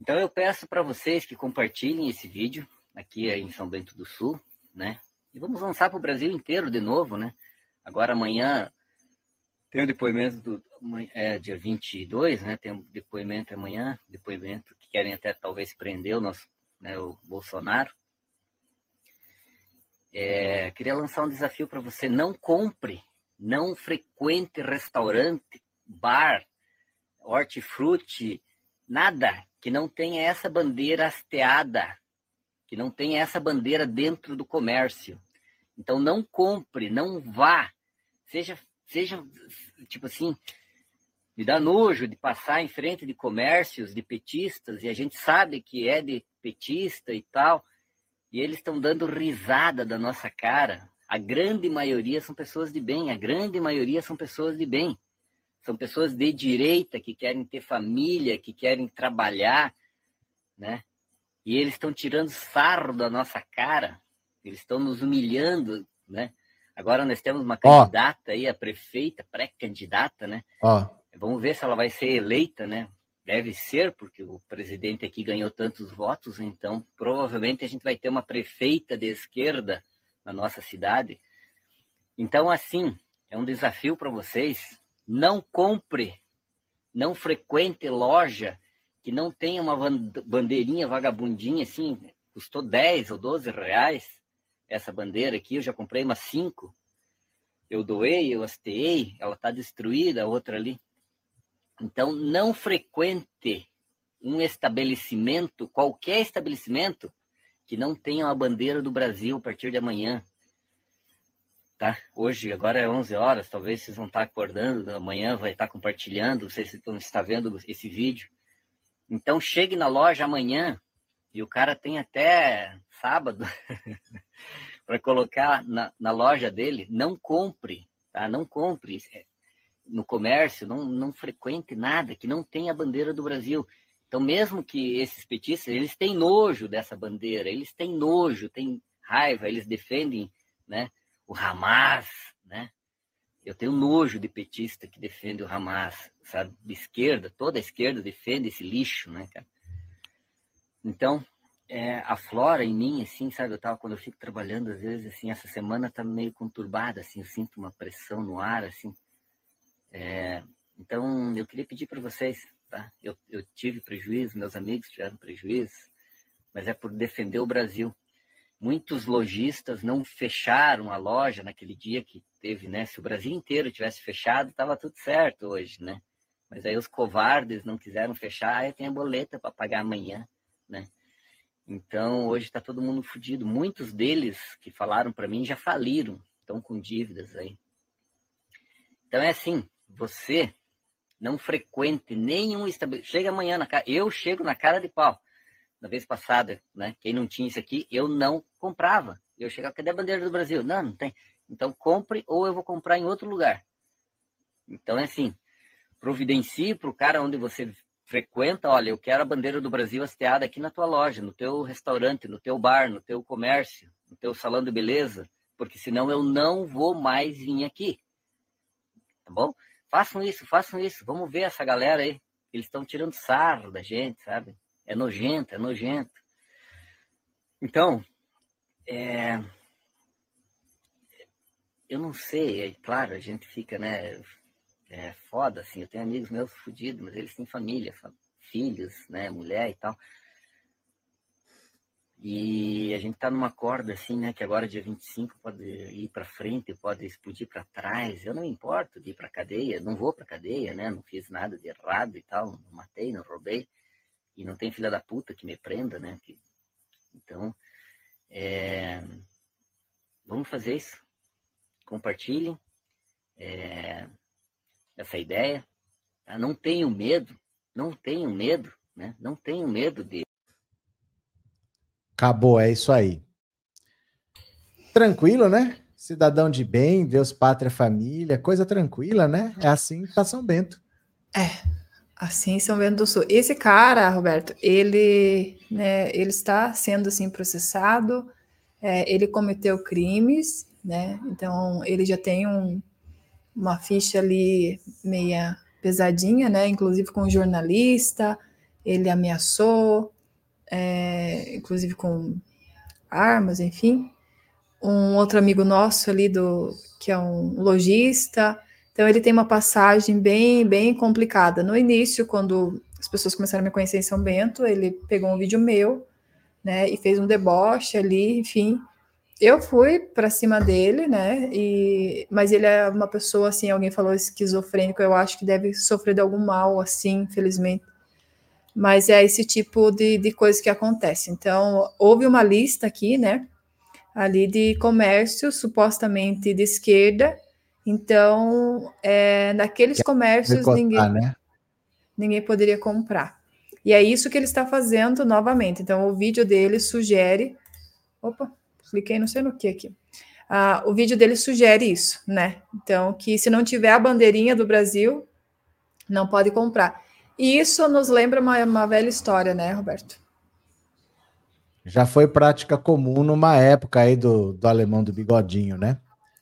Então eu peço para vocês que compartilhem esse vídeo aqui em São Bento do Sul, né? E vamos lançar para o Brasil inteiro de novo, né? Agora amanhã tem o depoimento do é, dia 22, né? Tem um depoimento amanhã, depoimento que querem até talvez prender o nosso, né, o Bolsonaro. É, queria lançar um desafio para você: não compre, não frequente restaurante, bar, hortifruti, nada que não tenha essa bandeira hasteada, que não tenha essa bandeira dentro do comércio. Então não compre, não vá, seja, seja tipo assim, me dá nojo de passar em frente de comércios de petistas e a gente sabe que é de petista e tal. E eles estão dando risada da nossa cara. A grande maioria são pessoas de bem, a grande maioria são pessoas de bem. São pessoas de direita que querem ter família, que querem trabalhar, né? E eles estão tirando sarro da nossa cara, eles estão nos humilhando, né? Agora nós temos uma candidata oh. aí, a prefeita, pré-candidata, né? Oh. Vamos ver se ela vai ser eleita, né? Deve ser, porque o presidente aqui ganhou tantos votos, então provavelmente a gente vai ter uma prefeita de esquerda na nossa cidade. Então, assim, é um desafio para vocês. Não compre, não frequente loja que não tenha uma bandeirinha vagabundinha assim, custou 10 ou 12 reais essa bandeira aqui, eu já comprei umas 5. Eu doei, eu hasteei, ela está destruída, a outra ali. Então, não frequente um estabelecimento, qualquer estabelecimento, que não tenha uma bandeira do Brasil a partir de amanhã. Tá? Hoje, agora é 11 horas, talvez vocês vão estar acordando, amanhã vai estar compartilhando, não sei se estão está vendo esse vídeo. Então, chegue na loja amanhã e o cara tem até sábado para colocar na, na loja dele. Não compre, tá? Não compre no comércio, não, não frequente nada que não tenha a bandeira do Brasil. Então, mesmo que esses petistas, eles têm nojo dessa bandeira, eles têm nojo, têm raiva, eles defendem né, o Hamas, né? Eu tenho nojo de petista que defende o Hamas, sabe? De esquerda, toda a esquerda defende esse lixo, né, cara? Então, é, a flora em mim, assim, sabe? Eu tava, quando eu fico trabalhando, às vezes, assim, essa semana tá meio conturbada, assim, eu sinto uma pressão no ar, assim, é, então, eu queria pedir para vocês, tá? Eu, eu tive prejuízo, meus amigos tiveram prejuízo, mas é por defender o Brasil. Muitos lojistas não fecharam a loja naquele dia que teve, né? Se o Brasil inteiro tivesse fechado, estava tudo certo hoje, né? Mas aí os covardes não quiseram fechar, aí tem a boleta para pagar amanhã, né? Então, hoje está todo mundo fodido. Muitos deles que falaram para mim já faliram, estão com dívidas aí. Então, é assim, você não frequente nenhum estabelecimento. Chega amanhã na cara. Eu chego na cara de pau. Na vez passada, né? Quem não tinha isso aqui, eu não comprava. Eu chegava, cadê a bandeira do Brasil? Não, não tem. Então compre ou eu vou comprar em outro lugar. Então é assim, providencie para o cara onde você frequenta, olha, eu quero a bandeira do Brasil hasteada aqui na tua loja, no teu restaurante, no teu bar, no teu comércio, no teu salão de beleza, porque senão eu não vou mais vir aqui. Tá bom? Façam isso, façam isso. Vamos ver essa galera aí. Eles estão tirando sarro da gente, sabe? É nojento, é nojento. Então, é... eu não sei, é claro, a gente fica, né? É foda, assim. Eu tenho amigos meus fodidos, mas eles têm família, filhos, né? Mulher e tal. E a gente está numa corda assim, né? Que agora dia 25 pode ir para frente, pode explodir para trás. Eu não importo de ir para cadeia, não vou para cadeia, né? Não fiz nada de errado e tal, não matei, não roubei. E não tem filha da puta que me prenda, né? Que... Então, é... vamos fazer isso. Compartilhem é... essa ideia. Tá? Não tenho medo, não tenho medo, né? Não tenho medo de Acabou, é isso aí. Tranquilo, né? Cidadão de bem, Deus, pátria, família, coisa tranquila, né? É assim que tá São Bento. É, assim São Bento do Sul. Esse cara, Roberto, ele, né, ele está sendo assim processado, é, ele cometeu crimes, né? Então ele já tem um, uma ficha ali meia pesadinha, né? Inclusive com um jornalista, ele ameaçou, é, inclusive com armas, enfim. Um outro amigo nosso ali do que é um lojista. Então ele tem uma passagem bem bem complicada. No início, quando as pessoas começaram a me conhecer em São Bento, ele pegou um vídeo meu, né, e fez um deboche ali, enfim. Eu fui para cima dele, né? E mas ele é uma pessoa assim, alguém falou esquizofrênico, eu acho que deve sofrer de algum mal assim, infelizmente mas é esse tipo de, de coisa que acontece. Então, houve uma lista aqui, né, ali de comércio supostamente de esquerda, então, é, naqueles comércios ninguém, né? ninguém poderia comprar. E é isso que ele está fazendo novamente. Então, o vídeo dele sugere. Opa, cliquei não sei no que aqui. Ah, o vídeo dele sugere isso, né? Então, que se não tiver a bandeirinha do Brasil, não pode comprar. E isso nos lembra uma, uma velha história, né, Roberto? Já foi prática comum numa época aí do, do alemão do bigodinho, né?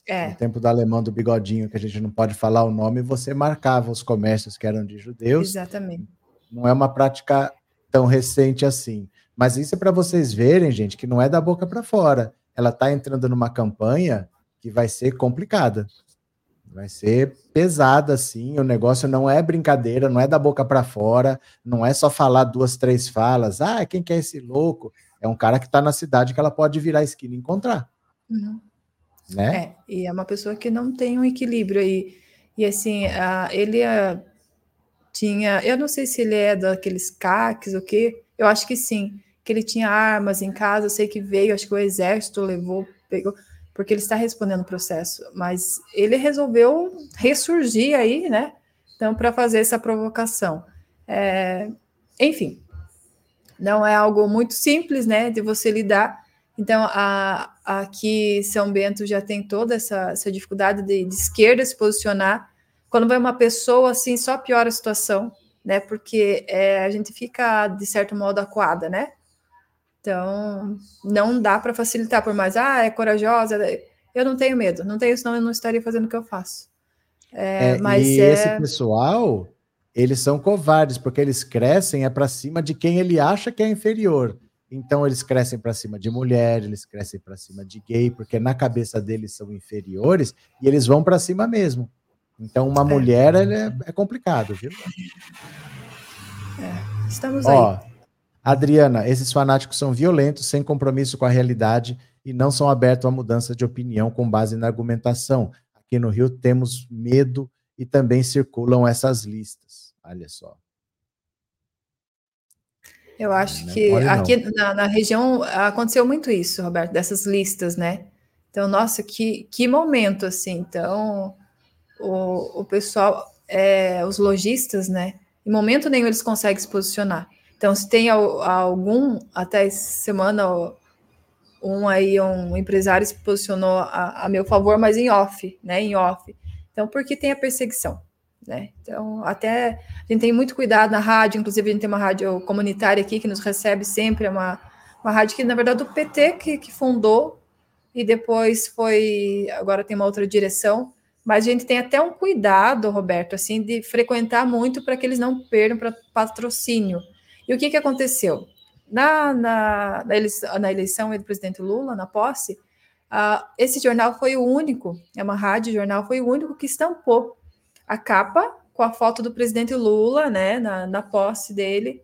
É. No tempo do alemão do bigodinho, que a gente não pode falar o nome, você marcava os comércios que eram de judeus. Exatamente. Não é uma prática tão recente assim. Mas isso é para vocês verem, gente, que não é da boca para fora. Ela está entrando numa campanha que vai ser complicada. Vai ser pesada, assim. O negócio não é brincadeira, não é da boca para fora, não é só falar duas, três falas. Ah, quem quer esse louco? É um cara que está na cidade que ela pode virar a esquina e encontrar. Uhum. Né? É, e é uma pessoa que não tem um equilíbrio aí. E assim, uh, ele uh, tinha. Eu não sei se ele é daqueles caques ou quê. Eu acho que sim. Que ele tinha armas em casa. Eu sei que veio, acho que o exército levou, pegou porque ele está respondendo o processo, mas ele resolveu ressurgir aí, né? Então, para fazer essa provocação. É, enfim, não é algo muito simples, né, de você lidar. Então, a, aqui São Bento já tem toda essa, essa dificuldade de, de esquerda se posicionar. Quando vai uma pessoa assim, só piora a situação, né? Porque é, a gente fica, de certo modo, acuada, né? Então, não dá para facilitar, por mais, ah, é corajosa. Eu não tenho medo, não tenho, senão eu não estaria fazendo o que eu faço. É, é, mas e é... esse pessoal, eles são covardes, porque eles crescem é para cima de quem ele acha que é inferior. Então, eles crescem para cima de mulher, eles crescem para cima de gay, porque na cabeça deles são inferiores e eles vão para cima mesmo. Então, uma é. mulher é, é complicado, viu? É, estamos Ó, aí. Adriana, esses fanáticos são violentos, sem compromisso com a realidade e não são abertos à mudança de opinião com base na argumentação. Aqui no Rio temos medo e também circulam essas listas. Olha só. Eu acho não que aqui na, na, região aconteceu muito isso, Roberto, dessas listas, né? Então, nossa, que, que momento, assim. Então, o, o pessoal, é, os lojistas, né? Em momento nenhum eles conseguem se posicionar. Então, se tem algum, até semana, um aí, um empresário se posicionou a, a, meu favor, mas em off, né? Em off. Então, porque tem a perseguição, né? Então, até a gente tem muito cuidado na rádio, inclusive a gente tem uma rádio comunitária aqui que nos recebe sempre, é uma, uma rádio que, na verdade, o PT que, que fundou e depois foi, agora tem uma outra direção, mas a gente tem até um cuidado, Roberto, assim, de frequentar muito para que eles não percam para patrocínio. E o que, que aconteceu? Na, na, na, eleição, na eleição do presidente Lula, na posse, uh, esse jornal foi o único, é uma rádio jornal, foi o único que estampou a capa com a foto do presidente Lula, né, na, na posse dele.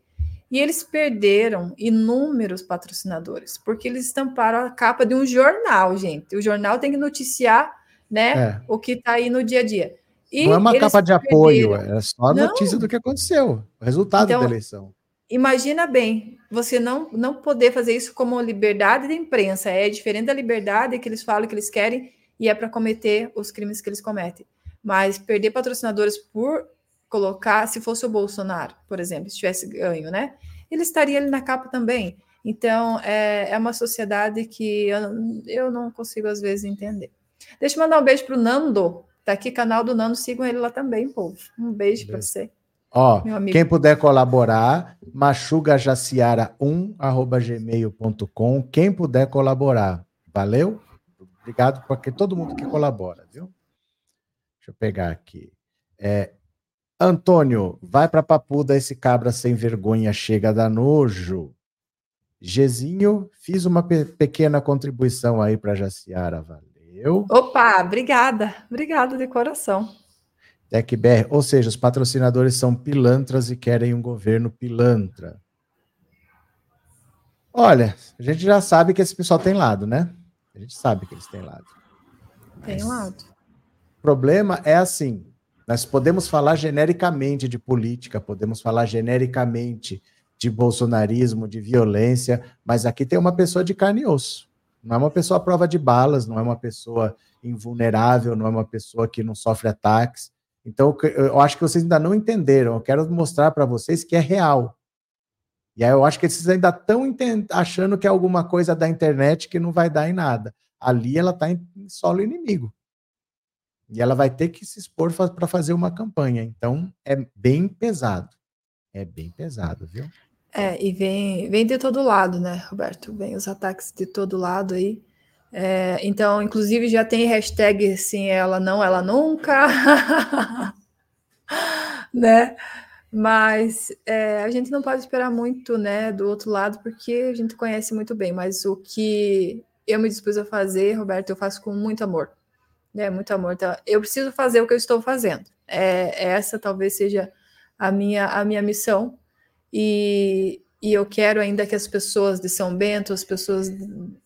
E eles perderam inúmeros patrocinadores, porque eles estamparam a capa de um jornal, gente. O jornal tem que noticiar né, é. o que está aí no dia a dia. E não é uma capa de perderam. apoio, é só a notícia do que aconteceu, o resultado então, da eleição. Imagina bem, você não, não poder fazer isso como liberdade de imprensa, é diferente da liberdade que eles falam que eles querem e é para cometer os crimes que eles cometem. Mas perder patrocinadores por colocar, se fosse o Bolsonaro, por exemplo, se tivesse ganho, né? Ele estaria ali na capa também. Então, é, é uma sociedade que eu, eu não consigo, às vezes, entender. Deixa eu mandar um beijo para o Nando. Tá aqui, canal do Nando, sigam ele lá também, povo. Um beijo para você. Ó, quem puder colaborar, machugajaciara1, arroba gmail.com. Quem puder colaborar, valeu? Obrigado porque todo mundo que colabora, viu? Deixa eu pegar aqui. É, Antônio, vai para Papuda, esse cabra sem vergonha chega da nojo. Gezinho, fiz uma pe pequena contribuição aí para Jaciara, valeu. Opa, obrigada, obrigada de coração. TecBR, ou seja, os patrocinadores são pilantras e querem um governo pilantra. Olha, a gente já sabe que esse pessoal tem lado, né? A gente sabe que eles têm lado. Tem lado. O problema é assim: nós podemos falar genericamente de política, podemos falar genericamente de bolsonarismo, de violência, mas aqui tem uma pessoa de carne e osso. Não é uma pessoa à prova de balas, não é uma pessoa invulnerável, não é uma pessoa que não sofre ataques. Então, eu acho que vocês ainda não entenderam. Eu quero mostrar para vocês que é real. E aí eu acho que vocês ainda estão achando que é alguma coisa da internet que não vai dar em nada. Ali ela está em solo inimigo. E ela vai ter que se expor para fazer uma campanha. Então, é bem pesado. É bem pesado, viu? É, e vem, vem de todo lado, né, Roberto? Vem os ataques de todo lado aí. É, então, inclusive, já tem hashtag sim, ela não, ela nunca. né? Mas é, a gente não pode esperar muito, né, do outro lado, porque a gente conhece muito bem. Mas o que eu me dispus a fazer, Roberto, eu faço com muito amor né? Muito amor. Então, eu preciso fazer o que eu estou fazendo. É, essa talvez seja a minha, a minha missão. E, e eu quero ainda que as pessoas de São Bento, as pessoas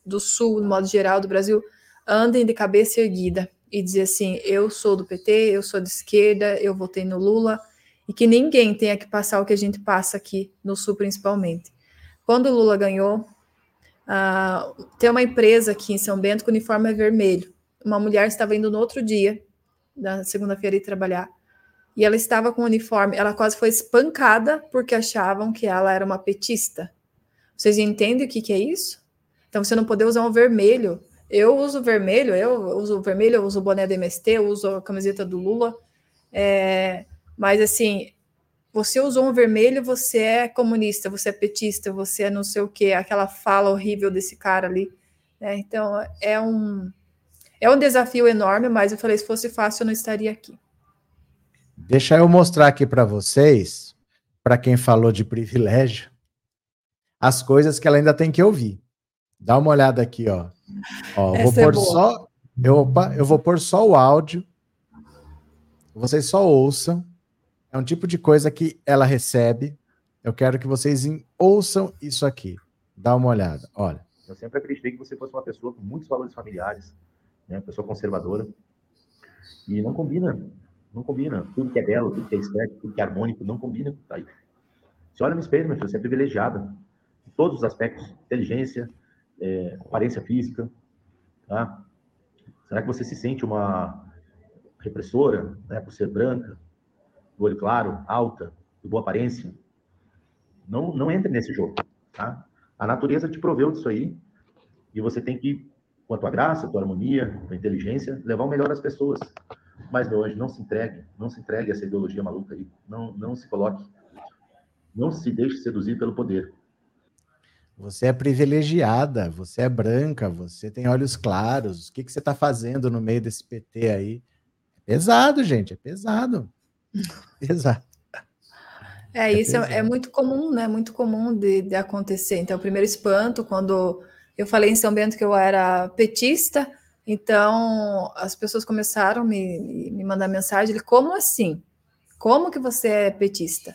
do Sul, no modo geral, do Brasil, andem de cabeça erguida e dizer assim: eu sou do PT, eu sou de esquerda, eu votei no Lula, e que ninguém tenha que passar o que a gente passa aqui no Sul, principalmente. Quando o Lula ganhou, uh, tem uma empresa aqui em São Bento que o uniforme é vermelho uma mulher estava indo no outro dia, na segunda-feira, ir trabalhar, e ela estava com o uniforme, ela quase foi espancada porque achavam que ela era uma petista. Vocês entendem o que, que é isso? Então, você não poder usar um vermelho. Eu uso vermelho, eu uso vermelho, eu uso o boné do MST, eu uso a camiseta do Lula. É, mas, assim, você usou um vermelho, você é comunista, você é petista, você é não sei o quê, aquela fala horrível desse cara ali. Né? Então, é um, é um desafio enorme, mas eu falei, se fosse fácil, eu não estaria aqui. Deixa eu mostrar aqui para vocês, para quem falou de privilégio, as coisas que ela ainda tem que ouvir. Dá uma olhada aqui, ó. ó vou é pôr só, eu, opa, eu vou pôr só o áudio. Vocês só ouçam. É um tipo de coisa que ela recebe. Eu quero que vocês ouçam isso aqui. Dá uma olhada. Olha. Eu sempre acreditei que você fosse uma pessoa com muitos valores familiares, né? Pessoa conservadora. E não combina, não combina. Tudo que é belo, tudo que é estético, tudo que é harmônico, não combina. Tá aí. Você olha no espelho, meu filho, você é privilegiada. Em todos os aspectos. Inteligência, é, aparência física, tá? Será que você se sente uma repressora, né, por ser branca, do olho claro, alta, de boa aparência? Não, não entre nesse jogo, tá? A natureza te proveu disso aí e você tem que com a tua graça, tua harmonia, tua inteligência, levar o melhor às pessoas. Mas, meu anjo, não se entregue, não se entregue a essa ideologia maluca aí. Não, não se coloque. Não se deixe seduzir pelo poder. Você é privilegiada, você é branca, você tem olhos claros. O que, que você está fazendo no meio desse PT aí? É pesado, gente, é pesado. pesado. É, é isso é, é, muito comum, né? Muito comum de, de acontecer. Então, o primeiro espanto, quando eu falei em São Bento que eu era petista, então as pessoas começaram a me, me mandar mensagem, como assim? Como que você é petista?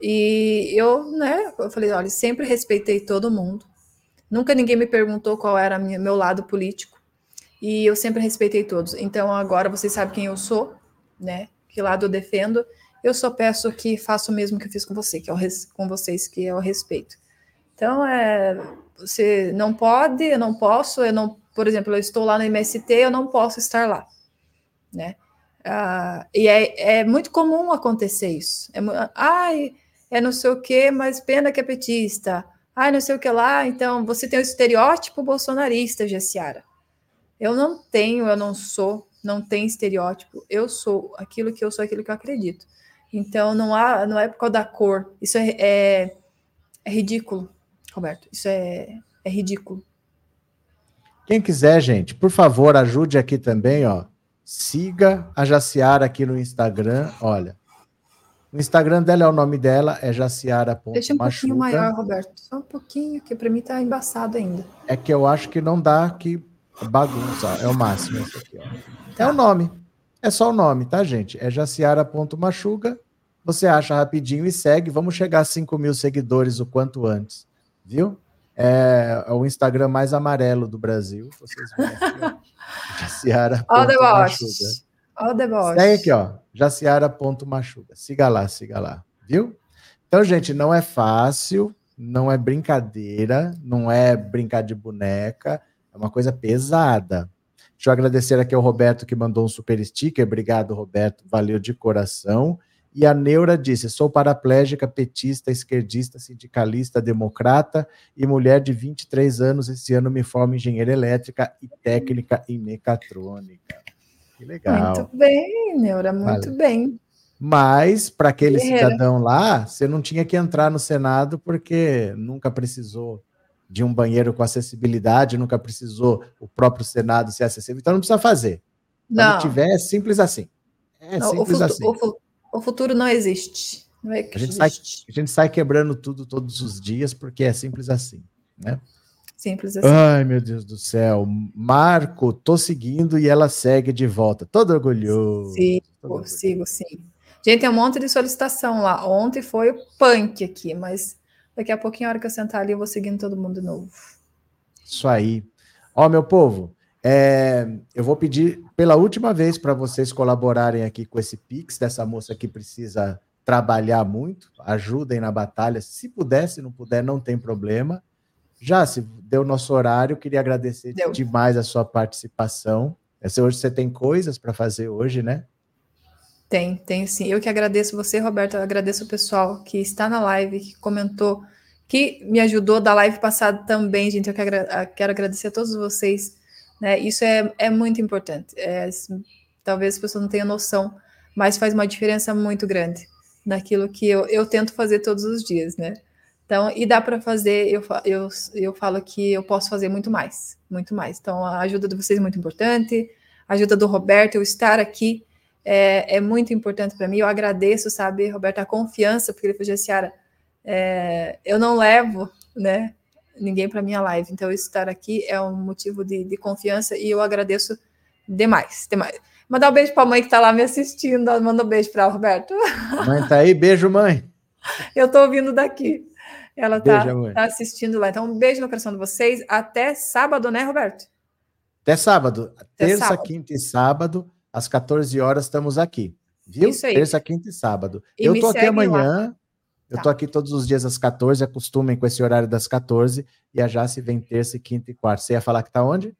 E eu, né, eu falei, olha, sempre respeitei todo mundo. Nunca ninguém me perguntou qual era minha, meu lado político. E eu sempre respeitei todos. Então agora vocês sabem quem eu sou, né? Que lado eu defendo. Eu só peço que faça o mesmo que eu fiz com você, que é o com vocês, que é o respeito. Então, é, você não pode, eu não posso, eu não, por exemplo, eu estou lá no MST, eu não posso estar lá, né? Ah, e é, é, muito comum acontecer isso. É, ai, é não sei o que, mas pena que é petista. Ai, não sei o que lá. Então, você tem o estereótipo bolsonarista, Gessiara. Eu não tenho, eu não sou, não tem estereótipo. Eu sou aquilo que eu sou, aquilo que eu acredito. Então, não há, não é por causa da cor. Isso é, é, é ridículo, Roberto. Isso é, é ridículo. Quem quiser, gente, por favor, ajude aqui também, ó. Siga a Jaciara aqui no Instagram. Olha, o Instagram dela é o nome dela, é jaciara.machuca. Deixa um pouquinho maior, Roberto. Só um pouquinho, que para mim tá embaçado ainda. É que eu acho que não dá que bagunça. É o máximo esse aqui, ó. Tá. É o nome. É só o nome, tá, gente? É jaciara.machuca. Você acha rapidinho e segue. Vamos chegar a 5 mil seguidores o quanto antes, viu? É, é o Instagram mais amarelo do Brasil. Vocês aqui, Jaciara. Boss. All the boss. Segue aqui, ó. Jaciara.machuga. Siga lá, siga lá. Viu? Então, gente, não é fácil, não é brincadeira, não é brincar de boneca, é uma coisa pesada. Deixa eu agradecer aqui ao Roberto que mandou um super sticker. Obrigado, Roberto. Valeu de coração. E a Neura disse: sou paraplégica, petista, esquerdista, sindicalista, democrata e mulher de 23 anos. Esse ano me formo engenheira elétrica e técnica em mecatrônica. Que legal. Muito bem, Neura, muito vale. bem. Mas, para aquele Guerreira. cidadão lá, você não tinha que entrar no Senado porque nunca precisou de um banheiro com acessibilidade, nunca precisou o próprio Senado ser acessível, então não precisa fazer. Quando não. tiver, é simples assim. É não, simples o assim. O, o futuro não existe. Não a, gente sai, a gente sai quebrando tudo todos os dias porque é simples assim, né? Simples assim. Ai, meu Deus do céu. Marco, tô seguindo e ela segue de volta. Todo orgulhoso. Sigo, todo orgulhoso. sigo, sim. Gente, tem um monte de solicitação lá. Ontem foi o punk aqui, mas daqui a pouquinho, a hora que eu sentar ali, eu vou seguindo todo mundo de novo. Isso aí. Ó, meu povo, é, eu vou pedir pela última vez para vocês colaborarem aqui com esse Pix dessa moça que precisa trabalhar muito. Ajudem na batalha. Se puder, se não puder, não tem problema. Já se deu nosso horário, queria agradecer deu. demais a sua participação. Hoje você tem coisas para fazer hoje, né? Tem, tem sim. Eu que agradeço você, Roberto. Eu agradeço o pessoal que está na live, que comentou, que me ajudou da live passada também, gente. Eu quero agradecer a todos vocês né? Isso é, é muito importante. É, talvez as pessoas não tenham noção, mas faz uma diferença muito grande naquilo que eu, eu tento fazer todos os dias, né? Então, e dá para fazer, eu, eu, eu falo que eu posso fazer muito mais, muito mais. Então, a ajuda de vocês é muito importante, a ajuda do Roberto, eu estar aqui é, é muito importante para mim. Eu agradeço, sabe, Roberto, a confiança, porque ele falou, Ciara, é, eu não levo, né, ninguém para minha live. Então, estar aqui é um motivo de, de confiança e eu agradeço demais, demais. Mandar um beijo para a mãe que está lá me assistindo. Manda um beijo para Roberto. Mãe tá aí, beijo, mãe. Eu estou ouvindo daqui. Ela está tá assistindo lá. Então, um beijo no coração de vocês. Até sábado, né, Roberto? Até sábado. Até Terça, sábado. quinta e sábado, às 14 horas, estamos aqui. Viu? Isso aí. Terça, quinta e sábado. E eu tô aqui amanhã. Lá. Eu tá. tô aqui todos os dias às 14, acostumem com esse horário das 14, e a Jace vem terça, quinta e quarta. Você ia falar que tá onde?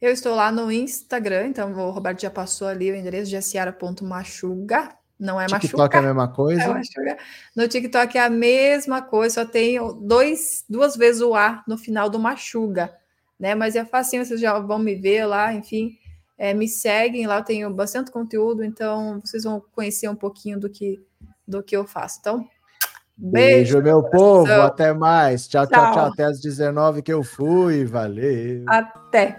Eu estou lá no Instagram, então o Roberto já passou ali o endereço jaciara.machuga. Não é TikTok machuca. é a mesma coisa? É no TikTok é a mesma coisa, só tem dois, duas vezes o A no final do machuga, né? Mas é facinho, vocês já vão me ver lá, enfim. É, me seguem lá, eu tenho bastante conteúdo, então vocês vão conhecer um pouquinho do que, do que eu faço. Então, Beijo, Beijo meu povo. Até mais. Tchau, tchau, tchau, tchau. Até às 19 que eu fui. Valeu. Até.